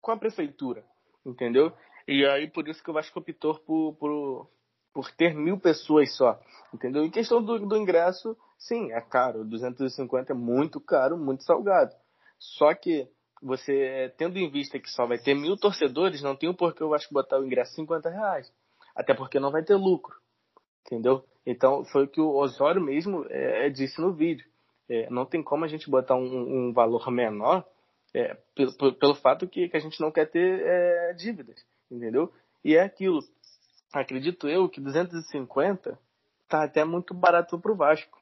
com a prefeitura, entendeu? E aí por isso que o Vasco optou por, por, por ter mil pessoas só, entendeu? Em questão do, do ingresso, sim, é caro, 250 é muito caro, muito salgado. Só que você, tendo em vista que só vai ter mil torcedores, não tem o porquê eu acho botar o ingresso 50 reais. Até porque não vai ter lucro, entendeu? Então foi o que o Osório mesmo é, disse no vídeo. É, não tem como a gente botar um, um valor menor é, pelo, pelo, fato que, que, a gente não quer ter é, dívidas, entendeu? E é aquilo. Acredito eu que 250 tá até muito barato para o Vasco.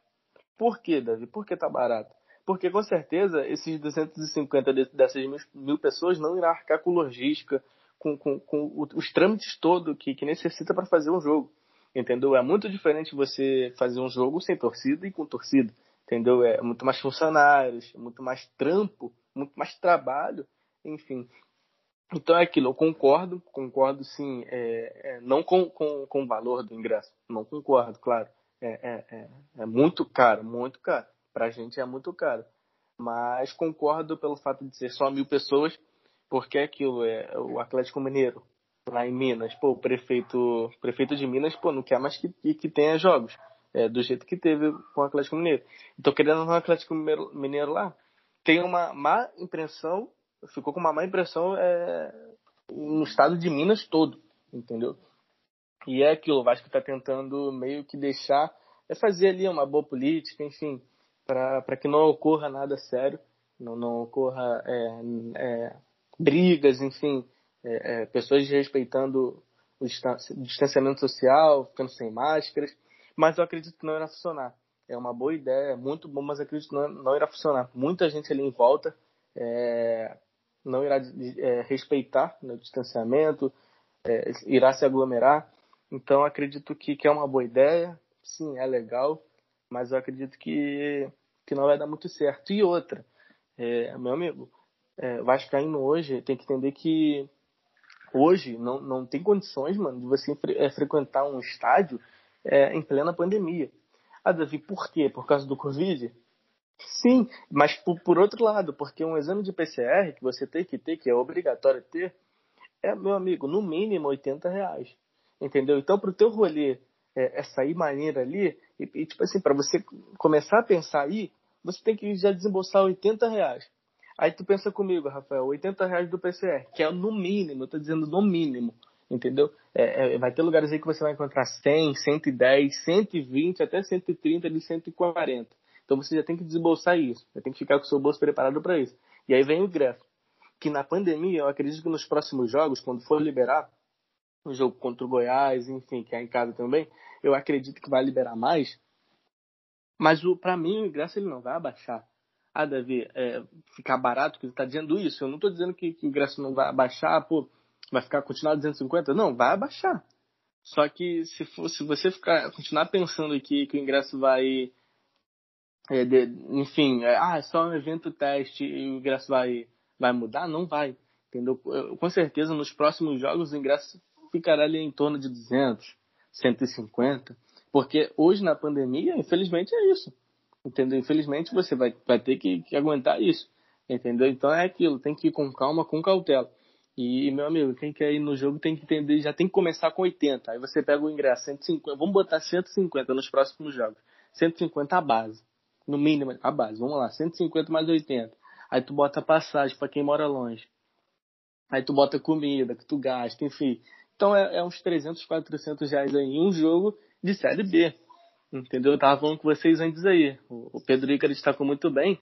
Por quê, Davi? Por que tá barato? Porque com certeza esses 250 dessas mil pessoas não irá arcar com logística, com, com, com os trâmites todo que, que necessita para fazer um jogo. Entendeu? É muito diferente você fazer um jogo sem torcida e com torcida entendeu? É muito mais funcionários, muito mais trampo, muito mais trabalho, enfim. Então é aquilo, eu concordo, concordo sim, é, é, não com, com, com o valor do ingresso, não concordo, claro. É, é, é, é muito caro, muito caro. Pra gente é muito caro. Mas concordo pelo fato de ser só mil pessoas, porque é aquilo, é o Atlético Mineiro, lá em Minas, pô, o prefeito, prefeito de Minas, pô, não quer mais que, que tenha jogos é, do jeito que teve com o Atlético Mineiro. Então, querendo o Atlético Mineiro lá, tem uma má impressão, ficou com uma má impressão é, no estado de Minas todo, entendeu? E é aquilo, o Vasco está tentando meio que deixar, é fazer ali uma boa política, enfim, para que não ocorra nada sério, não, não ocorra é, é, brigas, enfim, é, é, pessoas respeitando o distanciamento social, ficando sem máscaras. Mas eu acredito que não irá funcionar. É uma boa ideia, é muito bom, mas acredito que não, não irá funcionar. Muita gente ali em volta é, não irá é, respeitar né, o distanciamento, é, irá se aglomerar. Então acredito que, que é uma boa ideia, sim, é legal, mas eu acredito que, que não vai dar muito certo. E outra, é, meu amigo, é, Vascaíno hoje tem que entender que hoje não, não tem condições, mano, de você é, frequentar um estádio é, em plena pandemia. Ah, Davi, por quê? Por causa do Covid? Sim, mas por, por, outro lado, porque um exame de PCR que você tem que ter, que é obrigatório ter, é, meu amigo, no mínimo 80 reais. Entendeu? Então, para o teu rolê é, é, sair maneira ali, e, e tipo assim, para você começar a pensar aí, você tem que já desembolsar 80 reais. Aí tu pensa comigo, Rafael, 80 reais do PCR, que é no mínimo, eu tô dizendo no mínimo entendeu? É, é, vai ter lugares aí que você vai encontrar 100, 110, 120, até 130 de 140. Então você já tem que desembolsar isso, já tem que ficar com o seu bolso preparado para isso. E aí vem o gráfico, que na pandemia, eu acredito que nos próximos jogos, quando for liberar, o jogo contra o Goiás, enfim, que é em casa também, eu acredito que vai liberar mais. Mas para mim o ingresso ele não vai abaixar. Ah, Davi, é, ficar barato, que ele está dizendo isso. Eu não estou dizendo que, que, o ingresso não vai abaixar, pô, vai ficar continuar 250? Não, vai abaixar. Só que se, for, se você ficar, continuar pensando que, que o ingresso vai. É, de, enfim, é, ah, é só um evento teste e o ingresso vai, vai mudar, não vai. Entendeu? Com certeza nos próximos jogos o ingresso ficará ali em torno de 200, 150. Porque hoje na pandemia, infelizmente, é isso. Entendeu? Infelizmente você vai, vai ter que, que aguentar isso. Entendeu? Então é aquilo, tem que ir com calma, com cautela. E, meu amigo, quem quer ir no jogo tem que entender, já tem que começar com 80. Aí você pega o ingresso, 150, vamos botar 150 nos próximos jogos. 150 a base. No mínimo, a base. Vamos lá, 150 mais 80. Aí tu bota passagem para quem mora longe. Aí tu bota comida que tu gasta, enfim. Então é, é uns 300, 400 reais aí em um jogo de Série B. Entendeu? Eu tava falando com vocês antes aí. O, o Pedro Ica destacou muito bem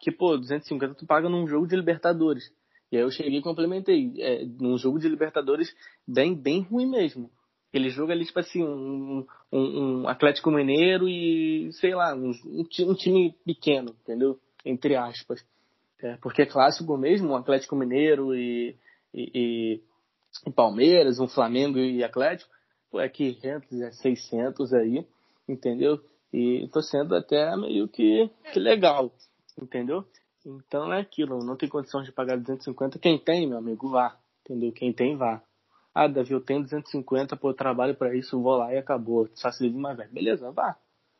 que, pô, 250 tu paga num jogo de Libertadores. E aí eu cheguei e complementei. É, num jogo de Libertadores bem, bem ruim mesmo. Ele joga ali, tipo assim, um, um, um Atlético Mineiro e, sei lá, um, um, time pequeno, entendeu? Entre aspas. É, porque é clássico mesmo, um Atlético Mineiro e, e, e, Palmeiras, um Flamengo e Atlético, pô, é 500, é 600 aí, entendeu? E tô sendo até meio que, que legal, entendeu? Então é aquilo, não tem condição de pagar 250. Quem tem, meu amigo, vá, entendeu? Quem tem, vá. Ah, Davi, eu tenho 250, pô, eu trabalho para isso, vou lá e acabou. Só se vive mais velho. Beleza, vá.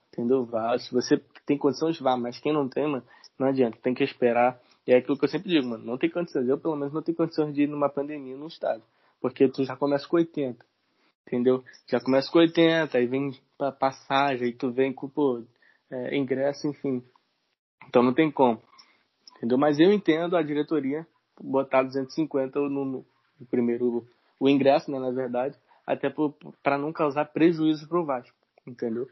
Entendeu? Vá. Se você tem condições, vá. Mas quem não tem, mano, não adianta. Tem que esperar. E é aquilo que eu sempre digo, mano. Não tem condições. Eu, pelo menos, não tenho condições de ir numa pandemia num estádio. Porque tu já começa com 80. Entendeu? Já começa com 80, aí vem pra passagem, aí tu vem com, pô, é, ingresso, enfim. Então não tem como. Entendeu? Mas eu entendo a diretoria botar 250 no, no primeiro o ingresso, né, na verdade, até para não causar prejuízo para o Vasco, entendeu?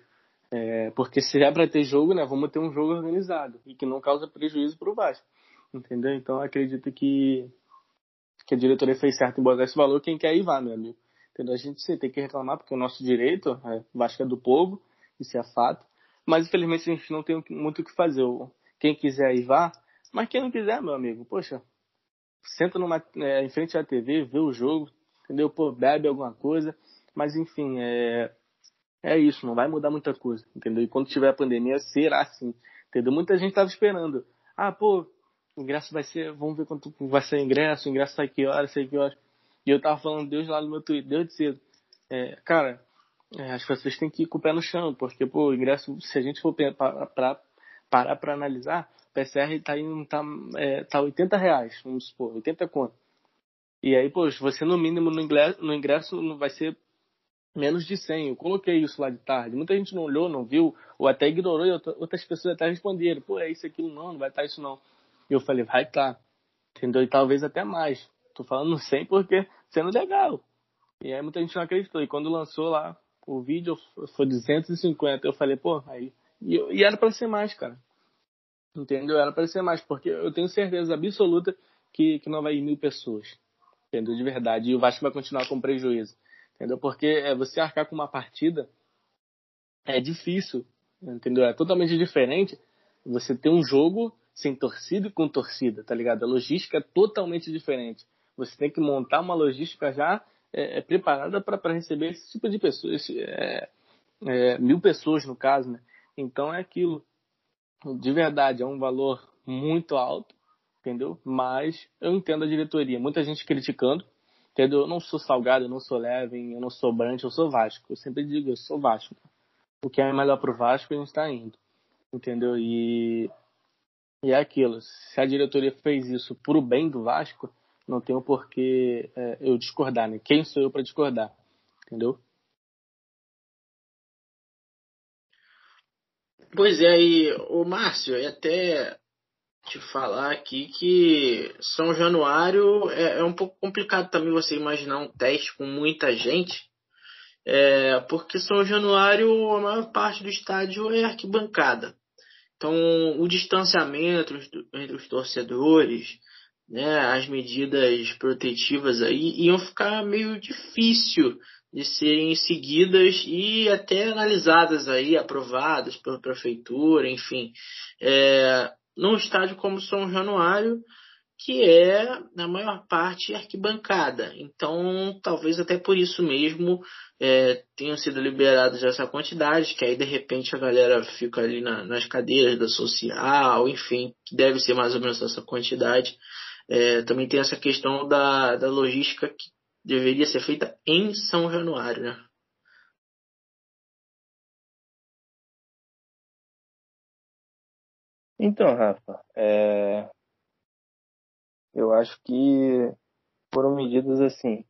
É, porque se é para ter jogo, né, vamos ter um jogo organizado e que não causa prejuízo para o Vasco, entendeu? Então acredito que que a diretoria fez certo em botar esse valor. Quem quer ir vá, meu amigo. Entendeu? A gente sim, tem que reclamar porque o nosso direito, é, Vasco é do povo, isso é fato. Mas infelizmente a gente não tem muito o que fazer. Quem quiser ir vá, mas quem não quiser, meu amigo, poxa, senta numa, é, em frente à TV, vê o jogo, entendeu? Pô, bebe alguma coisa, mas enfim, é, é isso, não vai mudar muita coisa, entendeu? E quando tiver a pandemia, será assim, entendeu? Muita gente tava esperando, ah, pô, o ingresso vai ser, vamos ver quanto vai ser o ingresso, o ingresso sai que hora, sai que hora. E eu tava falando Deus lá no meu Twitter, Deus de cedo. É, cara, é, as pessoas têm que ir com o pé no chão, porque, pô, o ingresso, se a gente for para pra, parar para analisar, o PCR tá indo, tá, é, tá 80 reais, vamos supor, 80 conto. E aí, pô, você no mínimo no ingresso, no ingresso vai ser menos de 100. Eu coloquei isso lá de tarde. Muita gente não olhou, não viu, ou até ignorou, e outras pessoas até responderam: pô, é isso, aquilo, não, não vai estar isso não. E eu falei: vai estar. Tá. Entendeu? E talvez até mais. Tô falando 100 porque sendo legal. E aí muita gente não acreditou. E quando lançou lá o vídeo, foi 250. Eu falei: pô, aí. E, e era para ser mais, cara. Entendeu? Era para ser mais, porque eu tenho certeza absoluta que, que não vai ir mil pessoas entendeu? De verdade. E o Vasco vai continuar com prejuízo, entendeu? Porque é, você arcar com uma partida é difícil, entendeu? É totalmente diferente você ter um jogo sem torcida e com torcida, tá ligado? A logística é totalmente diferente. Você tem que montar uma logística já é, é preparada para receber esse tipo de pessoas, é, é, mil pessoas no caso, né? Então é aquilo. De verdade, é um valor muito alto entendeu? Mas eu entendo a diretoria. Muita gente criticando, entendeu? Eu não sou salgado, eu não sou leve, eu não sou brante, eu sou Vasco. Eu sempre digo, eu sou Vasco. O que é melhor pro Vasco, a gente está indo, entendeu? E, e é aquilo. Se a diretoria fez isso pro bem do Vasco, não tem o porquê é, eu discordar, né? Quem sou eu para discordar, entendeu? Pois é, e o Márcio, é até te falar aqui que São Januário é, é, um pouco complicado também você imaginar um teste com muita gente, é, porque São Januário, a maior parte do estádio é arquibancada. Então, o distanciamento entre os torcedores, né, as medidas protetivas aí iam ficar meio difícil de serem seguidas e até analisadas aí, aprovadas pela prefeitura, enfim. É, num estádio como São Januário, que é, na maior parte, arquibancada. Então, talvez até por isso mesmo é, tenham sido liberados essa quantidade, que aí de repente a galera fica ali na, nas cadeiras da social, enfim, deve ser mais ou menos essa quantidade. É, também tem essa questão da, da logística que deveria ser feita em São Januário, né? Então, Rafa, é... eu acho que foram medidas assim,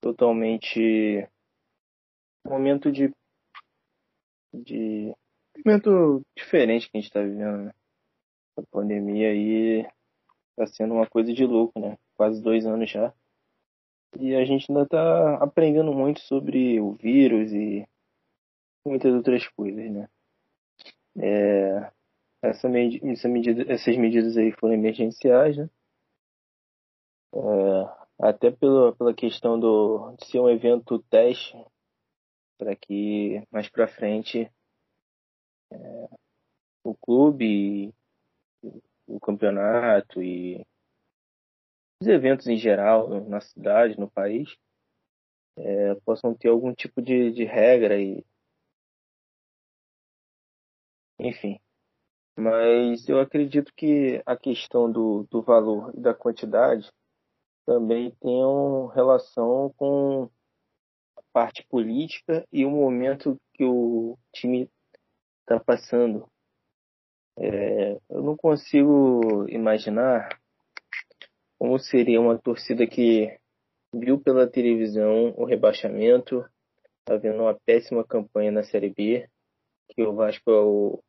totalmente momento de, de momento diferente que a gente está vivendo, né? A pandemia aí está sendo uma coisa de louco, né? Quase dois anos já. E a gente ainda está aprendendo muito sobre o vírus e muitas outras coisas, né? É, essa, essa medida, essas medidas aí foram emergenciais, né? É, até pela, pela questão do, de ser um evento teste, para que mais para frente é, o clube, o campeonato e os eventos em geral na cidade, no país, é, possam ter algum tipo de, de regra e enfim. Mas eu acredito que a questão do, do valor e da quantidade também tenham relação com a parte política e o momento que o time está passando. É, eu não consigo imaginar como seria uma torcida que viu pela televisão o rebaixamento, está vendo uma péssima campanha na Série B, que o Vasco é o,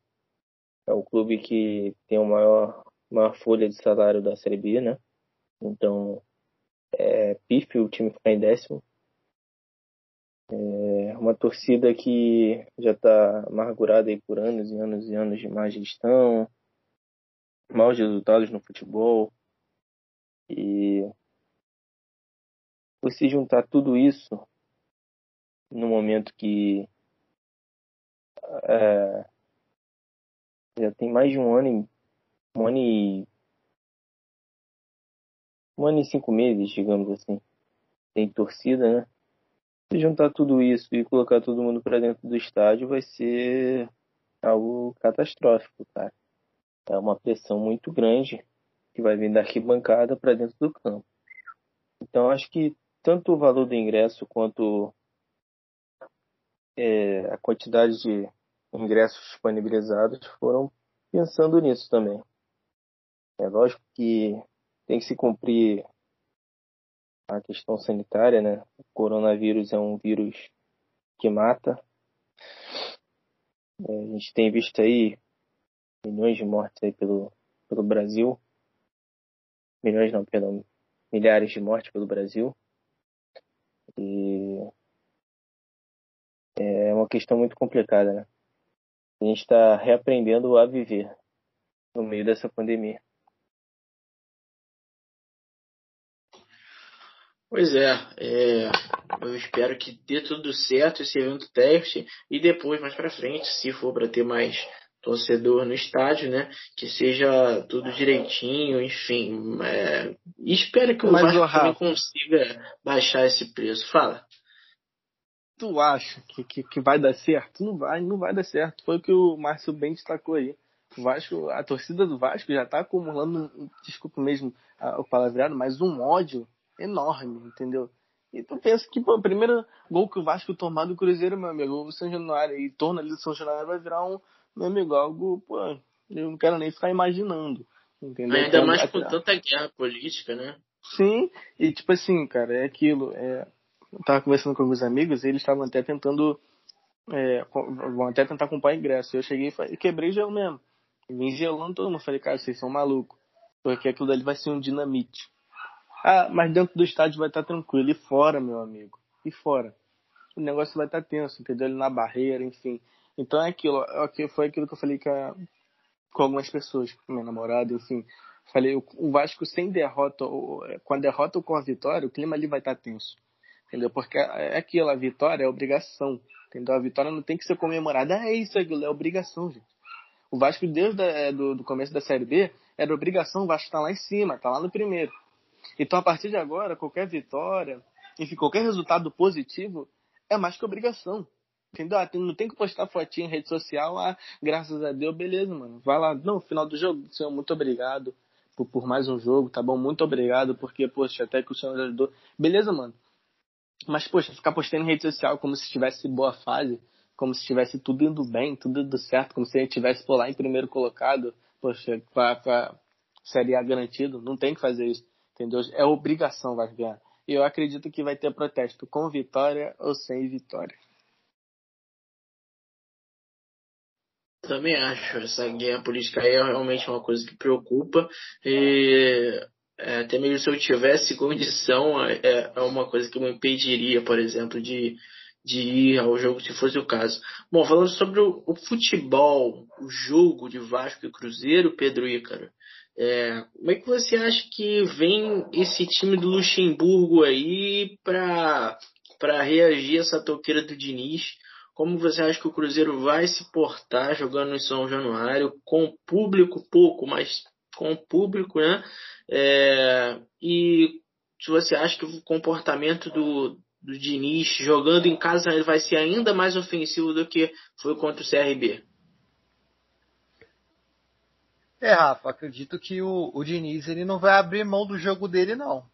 é o clube que tem a maior, maior folha de salário da Série B, né? Então, é pífio o time ficar em décimo. É uma torcida que já está amargurada aí por anos e anos e anos de má gestão, maus resultados no futebol. E você juntar tudo isso no momento que é, já tem mais de um ano e um ano e um ano e cinco meses, digamos assim, tem torcida, né? Se juntar tudo isso e colocar todo mundo para dentro do estádio vai ser algo catastrófico, cara. É uma pressão muito grande que vai vir da arquibancada para dentro do campo. Então acho que tanto o valor do ingresso quanto é, a quantidade de ingressos disponibilizados foram pensando nisso também. É lógico que tem que se cumprir a questão sanitária, né? O coronavírus é um vírus que mata. É, a gente tem visto aí milhões de mortes aí pelo, pelo Brasil. Milhões não, perdão, milhares de mortes pelo Brasil. E é uma questão muito complicada, né? A gente está reaprendendo a viver no meio dessa pandemia. Pois é, é, eu espero que dê tudo certo esse evento teste e depois, mais para frente, se for para ter mais torcedor no estádio, né, que seja tudo direitinho, enfim. É, espero que o Mas, Vasco também consiga baixar esse preço. Fala. Tu acha que, que, que, vai dar certo? Não vai, não vai dar certo. Foi o que o Márcio bem destacou aí. O Vasco, a torcida do Vasco já está acumulando, desculpa mesmo o palavreado, mas um ódio enorme, entendeu? E tu pensa que, pô, o primeiro gol que o Vasco tomar do Cruzeiro, meu amigo, o São Januário, e torna ali do São Januário vai virar um, meu amigo, algo, pô, eu não quero nem ficar imaginando, entendeu? Ainda então, mais com tanta guerra política, né? Sim, e tipo assim, cara, é aquilo, é, eu tava conversando com alguns amigos e eles estavam até tentando, é, vão até tentar comprar ingresso. Eu cheguei e quebrei gelo mesmo. Vim gelando todo mundo. Falei, cara, vocês são malucos. Porque aquilo dali vai ser um dinamite. Ah, mas dentro do estádio vai estar tranquilo. E fora, meu amigo? E fora? O negócio vai estar tenso, entendeu? Ali na barreira, enfim. Então é aquilo. Foi aquilo que eu falei com, algumas pessoas, com minha namorada, enfim. Falei, o Vasco sem derrota, com a derrota ou com a vitória, o clima ali vai estar tenso. Entendeu? Porque é aquilo, a vitória é obrigação. Entendeu? A vitória não tem que ser comemorada. É isso, aquilo, é obrigação, gente. O Vasco, desde é, do, do começo da Série B, era obrigação o Vasco tá lá em cima, tá lá no primeiro. Então, a partir de agora, qualquer vitória, enfim, qualquer resultado positivo é mais que obrigação. Entendeu? Ah, não tem que postar fotinha em rede social, ah, graças a Deus, beleza, mano. Vai lá, não, final do jogo, senhor, muito obrigado por, por mais um jogo, tá bom? Muito obrigado, porque, poxa, até que o senhor ajudou. Beleza, mano. Mas, poxa, ficar postando em rede social como se estivesse boa fase, como se estivesse tudo indo bem, tudo indo certo, como se gente estivesse por lá em primeiro colocado, poxa, pra, pra Série A garantido, não tem que fazer isso entendeu? É obrigação vai ganhar. E eu acredito que vai ter protesto com vitória ou sem vitória. Também acho. Essa guerra política aí é realmente uma coisa que preocupa. E é, até mesmo se eu tivesse condição, é, é uma coisa que me impediria, por exemplo, de, de ir ao jogo se fosse o caso. Bom, falando sobre o, o futebol, o jogo de Vasco e Cruzeiro, Pedro Ícaro. É, como é que você acha que vem esse time do Luxemburgo aí para reagir a essa toqueira do Diniz? Como você acha que o Cruzeiro vai se portar jogando no São Januário com público pouco, mas com público, né? É, e se você acha que o comportamento do, do Diniz jogando em casa vai ser ainda mais ofensivo do que foi contra o CRB? É, Rafa, acredito que o, o Diniz ele não vai abrir mão do jogo dele, não.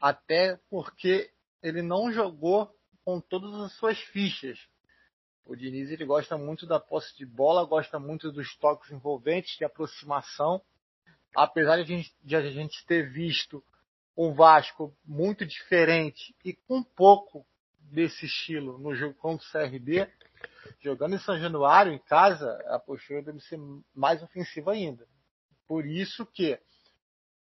Até porque ele não jogou com todas as suas fichas. O Diniz ele gosta muito da posse de bola, gosta muito dos toques envolventes, de aproximação. Apesar de a gente, de a gente ter visto um Vasco muito diferente e com pouco desse estilo no jogo contra o CRB, jogando em São Januário, em casa, a postura deve ser mais ofensiva ainda. Por isso que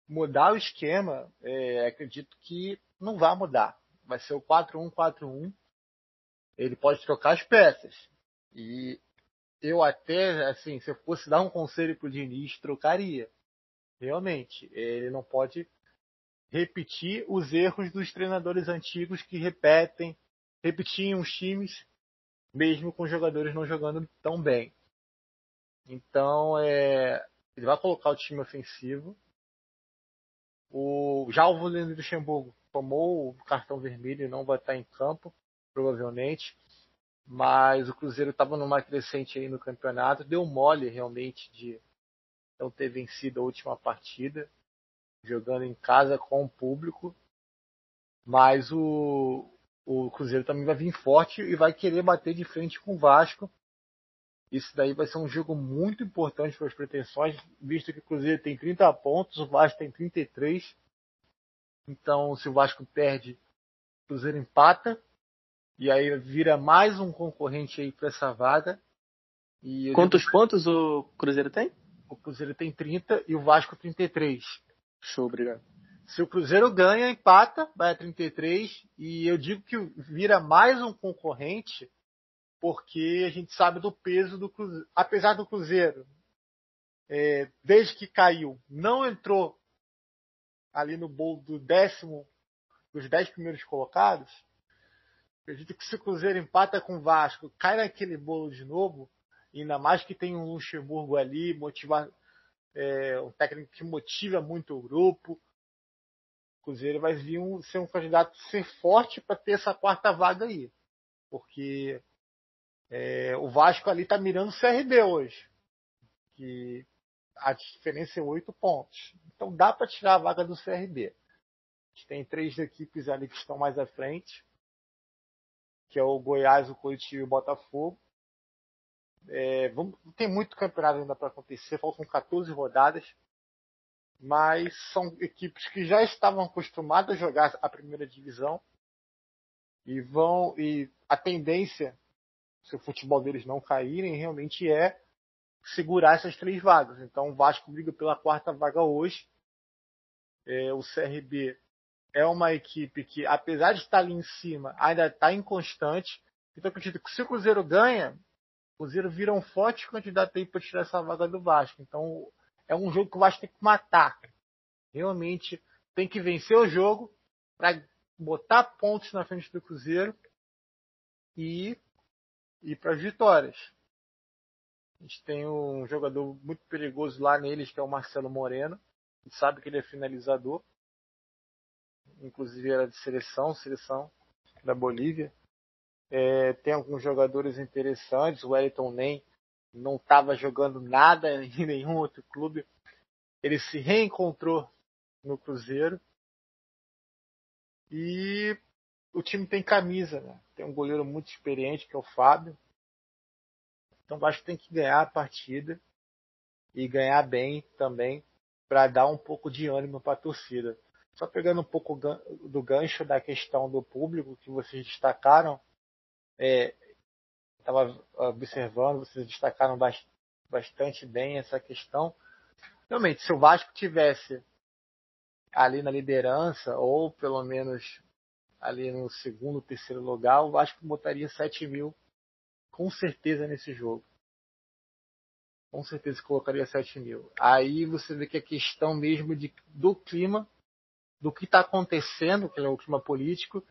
mudar o esquema, é, acredito que não vai mudar. Vai ser o 4-1-4-1. Ele pode trocar as peças. E eu até, assim, se eu fosse dar um conselho pro Diniz, trocaria. Realmente. Ele não pode repetir os erros dos treinadores antigos que repetem, repetiam os times, mesmo com os jogadores não jogando tão bem. Então, é, ele vai colocar o time ofensivo. O, já o Volendo Luxemburgo tomou o cartão vermelho e não vai estar em campo, provavelmente. Mas o Cruzeiro estava numa crescente aí no campeonato, deu mole realmente de não ter vencido a última partida, jogando em casa com o público. Mas o, o Cruzeiro também vai vir forte e vai querer bater de frente com o Vasco isso daí vai ser um jogo muito importante para as pretensões, visto que o Cruzeiro tem 30 pontos, o Vasco tem 33. Então, se o Vasco perde, o Cruzeiro empata. E aí vira mais um concorrente aí para essa vaga. Quantos pontos o Cruzeiro tem? O Cruzeiro tem 30 e o Vasco 33. Show, obrigado. Se o Cruzeiro ganha, empata, vai a 33. E eu digo que vira mais um concorrente porque a gente sabe do peso do Cruzeiro. Apesar do Cruzeiro, é, desde que caiu, não entrou ali no bolo do décimo, dos dez primeiros colocados. Acredito que se o Cruzeiro empata com o Vasco, cai naquele bolo de novo, ainda mais que tem um Luxemburgo ali, motivar, é, um técnico que motiva muito o grupo. O Cruzeiro vai vir um, ser um candidato ser forte para ter essa quarta vaga aí. Porque é, o Vasco ali está mirando o CRB hoje. Que a diferença é oito pontos. Então dá para tirar a vaga do CRB. Tem três equipes ali que estão mais à frente, que é o Goiás, o Curitiba e o Botafogo. É, vamos, tem muito campeonato ainda para acontecer, faltam 14 rodadas, mas são equipes que já estavam acostumadas a jogar a primeira divisão e vão e a tendência se o futebol deles não caírem, realmente é segurar essas três vagas. Então o Vasco briga pela quarta vaga hoje. É, o CRB é uma equipe que, apesar de estar ali em cima, ainda está inconstante. Então acredito que se o Cruzeiro ganha, Cruzeiro vira um forte candidato aí para tirar essa vaga do Vasco. Então é um jogo que o Vasco tem que matar. Realmente tem que vencer o jogo para botar pontos na frente do Cruzeiro e e para as vitórias. A gente tem um jogador muito perigoso lá neles, que é o Marcelo Moreno. A gente sabe que ele é finalizador. Inclusive era de seleção, seleção da Bolívia. É, tem alguns jogadores interessantes. O Wellington Nem não estava jogando nada em nenhum outro clube. Ele se reencontrou no Cruzeiro. E o time tem camisa, né? Tem um goleiro muito experiente, que é o Fábio. Então acho que tem que ganhar a partida e ganhar bem também para dar um pouco de ânimo para a torcida. Só pegando um pouco do gancho da questão do público que vocês destacaram, é, estava observando, vocês destacaram bastante bem essa questão. Realmente, se o Vasco tivesse ali na liderança, ou pelo menos ali no segundo, terceiro lugar, o Vasco botaria 7 mil com certeza nesse jogo. Com certeza colocaria 7 mil. Aí você vê que a questão mesmo de, do clima, do que está acontecendo, que é o clima político,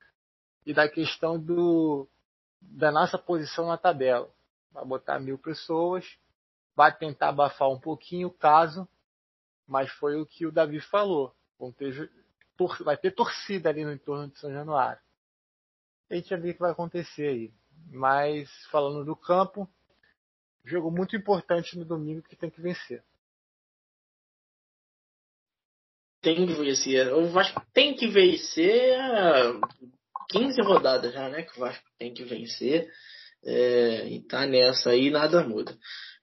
e da questão do, da nossa posição na tabela. Vai botar mil pessoas, vai tentar abafar um pouquinho o caso, mas foi o que o Davi falou. Vai ter torcida ali no entorno de São Januário. A gente vai ver o que vai acontecer aí. Mas falando do campo, jogo muito importante no domingo que tem que vencer. tem que vencer. O Vasco tem que vencer 15 rodadas já, né? Que o Vasco tem que vencer. É, e tá nessa aí, nada muda.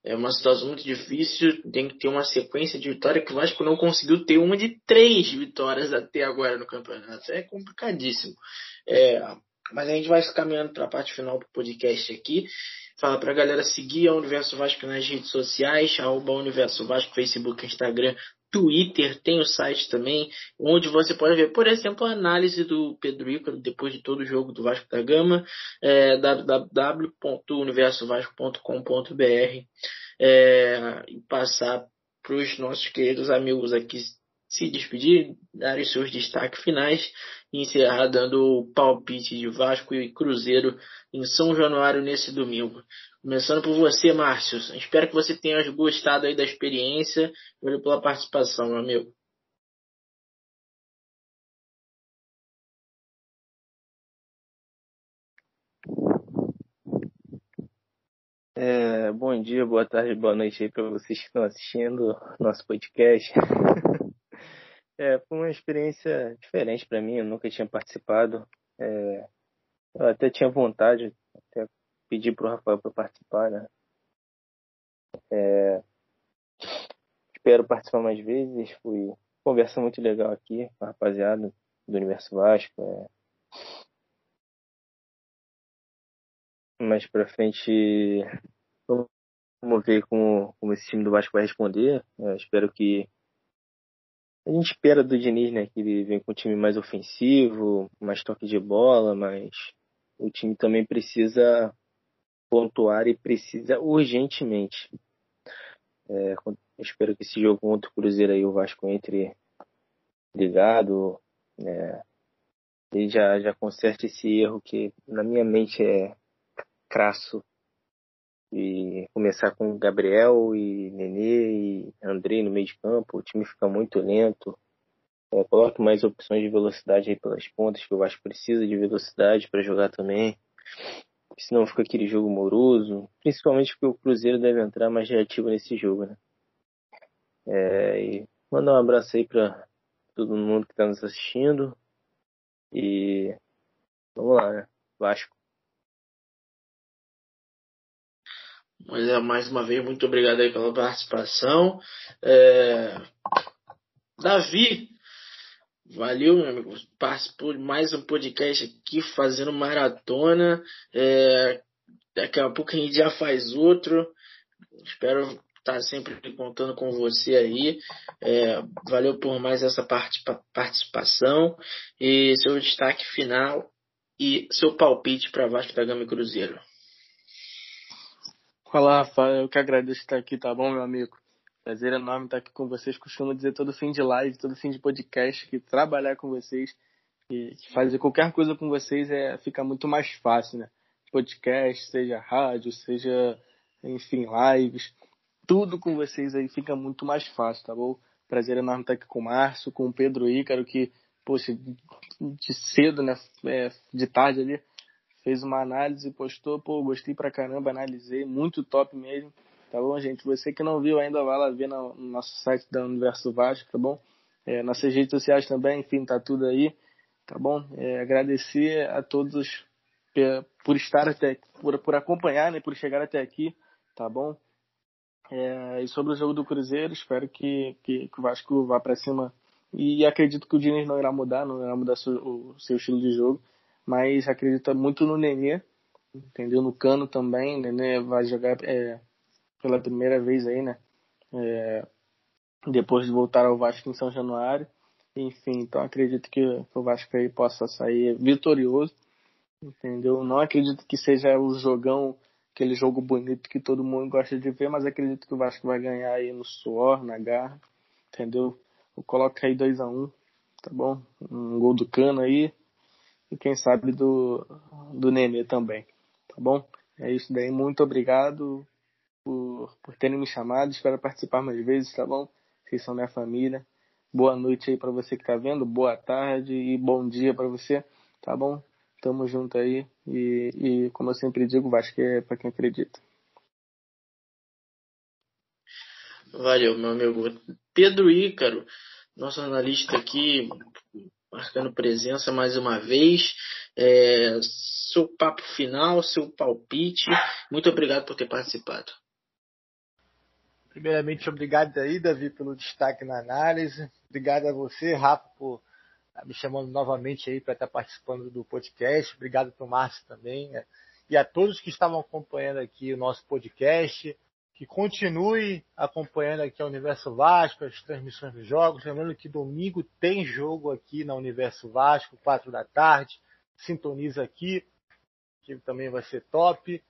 É uma situação muito difícil, tem que ter uma sequência de vitórias que o Vasco não conseguiu ter uma de três vitórias até agora no campeonato. É complicadíssimo. É, mas a gente vai caminhando para a parte final do podcast aqui. Fala para a galera seguir a Universo Vasco nas redes sociais, arroba Universo Vasco, Facebook, Instagram, Twitter, tem o site também, onde você pode ver, por exemplo, a análise do Pedro Ícaro depois de todo o jogo do Vasco da Gama, é, www.universovasco.com.br é, e passar para os nossos queridos amigos aqui se despedir, dar os seus destaques finais e encerrar dando o palpite de Vasco e Cruzeiro em São Januário nesse domingo. Começando por você, Márcio. Espero que você tenha gostado aí da experiência. Valeu pela participação, meu amigo. É, bom dia, boa tarde, boa noite aí para vocês que estão assistindo nosso podcast. é, foi uma experiência diferente para mim, eu nunca tinha participado. É, eu até tinha vontade, até pedi pro Rafael para participar, né? É, espero participar mais vezes. Fui conversa muito legal aqui com a rapaziada do Universo Vasco. É. Mais pra frente, vamos ver como, como esse time do Vasco vai responder. Eu espero que. A gente espera do Diniz, né? Que ele vem com um time mais ofensivo, mais toque de bola, mas o time também precisa pontuar e precisa urgentemente. É, espero que esse jogo contra o Cruzeiro aí o Vasco entre ligado é, e já, já conserte esse erro que na minha mente é crasso e começar com Gabriel e Nenê e Andrei no meio de campo, o time fica muito lento. É, coloque mais opções de velocidade aí pelas pontas, que o Vasco precisa de velocidade para jogar também senão fica aquele jogo moroso, principalmente porque o Cruzeiro deve entrar mais reativo nesse jogo, né? É, e mandar um abraço aí para todo mundo que está nos assistindo e vamos lá, né? Vasco. Mas é, mais uma vez, muito obrigado aí pela participação. É... Davi, Valeu, meu amigo. Participou de mais um podcast aqui, fazendo maratona. É, daqui a pouco a gente já faz outro. Espero estar sempre contando com você aí. É, valeu por mais essa participação. E seu destaque final e seu palpite para Vasco da Gama e Cruzeiro. Olá, Rafael. Eu que agradeço estar aqui, tá bom, meu amigo? Prazer enorme estar aqui com vocês. Costumo dizer todo fim de live, todo fim de podcast, que trabalhar com vocês e fazer qualquer coisa com vocês é fica muito mais fácil, né? Podcast, seja rádio, seja, enfim, lives, tudo com vocês aí fica muito mais fácil, tá bom? Prazer enorme estar aqui com o Márcio, com o Pedro Ícaro, que, poxa, de cedo, né? É, de tarde ali, fez uma análise, postou, pô, gostei pra caramba, analisei, muito top mesmo. Tá bom, gente? Você que não viu ainda, vai lá ver no, nosso site da Universo Vasco, tá bom? É, nossas redes sociais também, enfim, tá tudo aí, tá bom? É, agradecer a todos por estar até, por, por acompanhar, né, por chegar até aqui, tá bom? É, e sobre o jogo do Cruzeiro, espero que, que, que o Vasco vá para cima. E acredito que o Diniz não irá mudar, não irá mudar seu, o seu estilo de jogo, mas acredito muito no Nenê, entendeu? No Cano também, o Nenê vai jogar é, pela primeira vez aí, né? É, depois de voltar ao Vasco em São Januário. Enfim, então acredito que o Vasco aí possa sair vitorioso, entendeu? Não acredito que seja o jogão, aquele jogo bonito que todo mundo gosta de ver, mas acredito que o Vasco vai ganhar aí no suor, na garra, entendeu? Eu coloco aí 2 a 1 um, tá bom? Um gol do Cano aí, e quem sabe do, do Nenê também, tá bom? É isso daí, muito obrigado por, por terem me chamado. Espero participar mais vezes, tá bom? Vocês são minha família. Boa noite aí para você que tá vendo, boa tarde e bom dia para você, tá bom? Tamo junto aí e, e como eu sempre digo, Vasco é para quem acredita. Valeu, meu amigo. Pedro Ícaro, nosso analista aqui, marcando presença mais uma vez. É, seu papo final, seu palpite. Muito obrigado por ter participado. Primeiramente, obrigado aí, Davi, pelo destaque na análise. Obrigado a você, Rafa, por me chamando novamente aí para estar participando do podcast. Obrigado para o Márcio também. Né? E a todos que estavam acompanhando aqui o nosso podcast que continue acompanhando aqui a Universo Vasco, as transmissões dos jogos. Lembrando que domingo tem jogo aqui na Universo Vasco, 4 da tarde. Sintoniza aqui, que também vai ser top.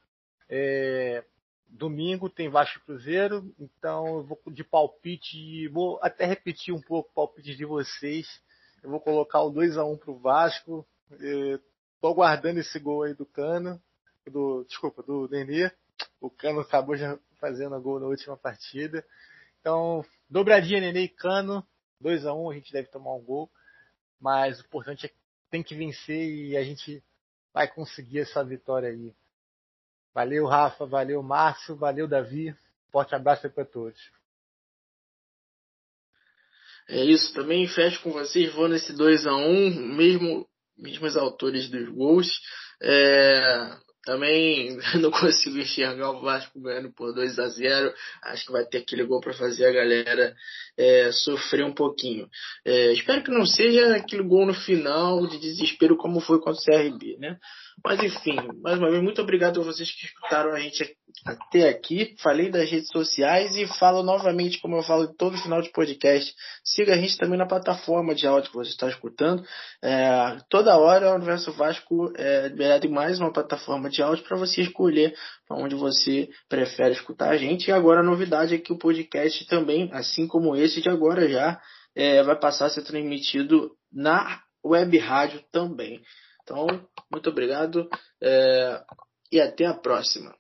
É, domingo tem Vasco Cruzeiro, então eu vou de palpite, vou até repetir um pouco o palpite de vocês. Eu vou colocar o 2 a 1 para o Vasco. Estou aguardando esse gol aí do Cano, do desculpa, do Nenê. O Cano acabou já fazendo gol na última partida. Então, dobradinha Nenê e Cano, 2 a 1 um, a gente deve tomar um gol, mas o importante é que tem que vencer e a gente vai conseguir essa vitória aí. Valeu, Rafa, valeu, Márcio, valeu, Davi. Forte abraço para todos. É isso, também fecho com vocês, vou nesse 2 a 1 um, mesmo mesmos autores dos gols. É, também não consigo enxergar o Vasco ganhando por 2 a 0 Acho que vai ter aquele gol para fazer a galera é, sofrer um pouquinho. É, espero que não seja aquele gol no final de desespero como foi contra o CRB, né? Mas enfim, mais uma vez, muito obrigado a vocês que escutaram a gente até aqui. Falei das redes sociais e falo novamente, como eu falo todo final de podcast. Siga a gente também na plataforma de áudio que você está escutando. É, toda hora o Universo Vasco é liberado em mais uma plataforma de áudio para você escolher onde você prefere escutar a gente. E agora a novidade é que o podcast também, assim como esse de agora já, é, vai passar a ser transmitido na web rádio também. Então, muito obrigado é, e até a próxima.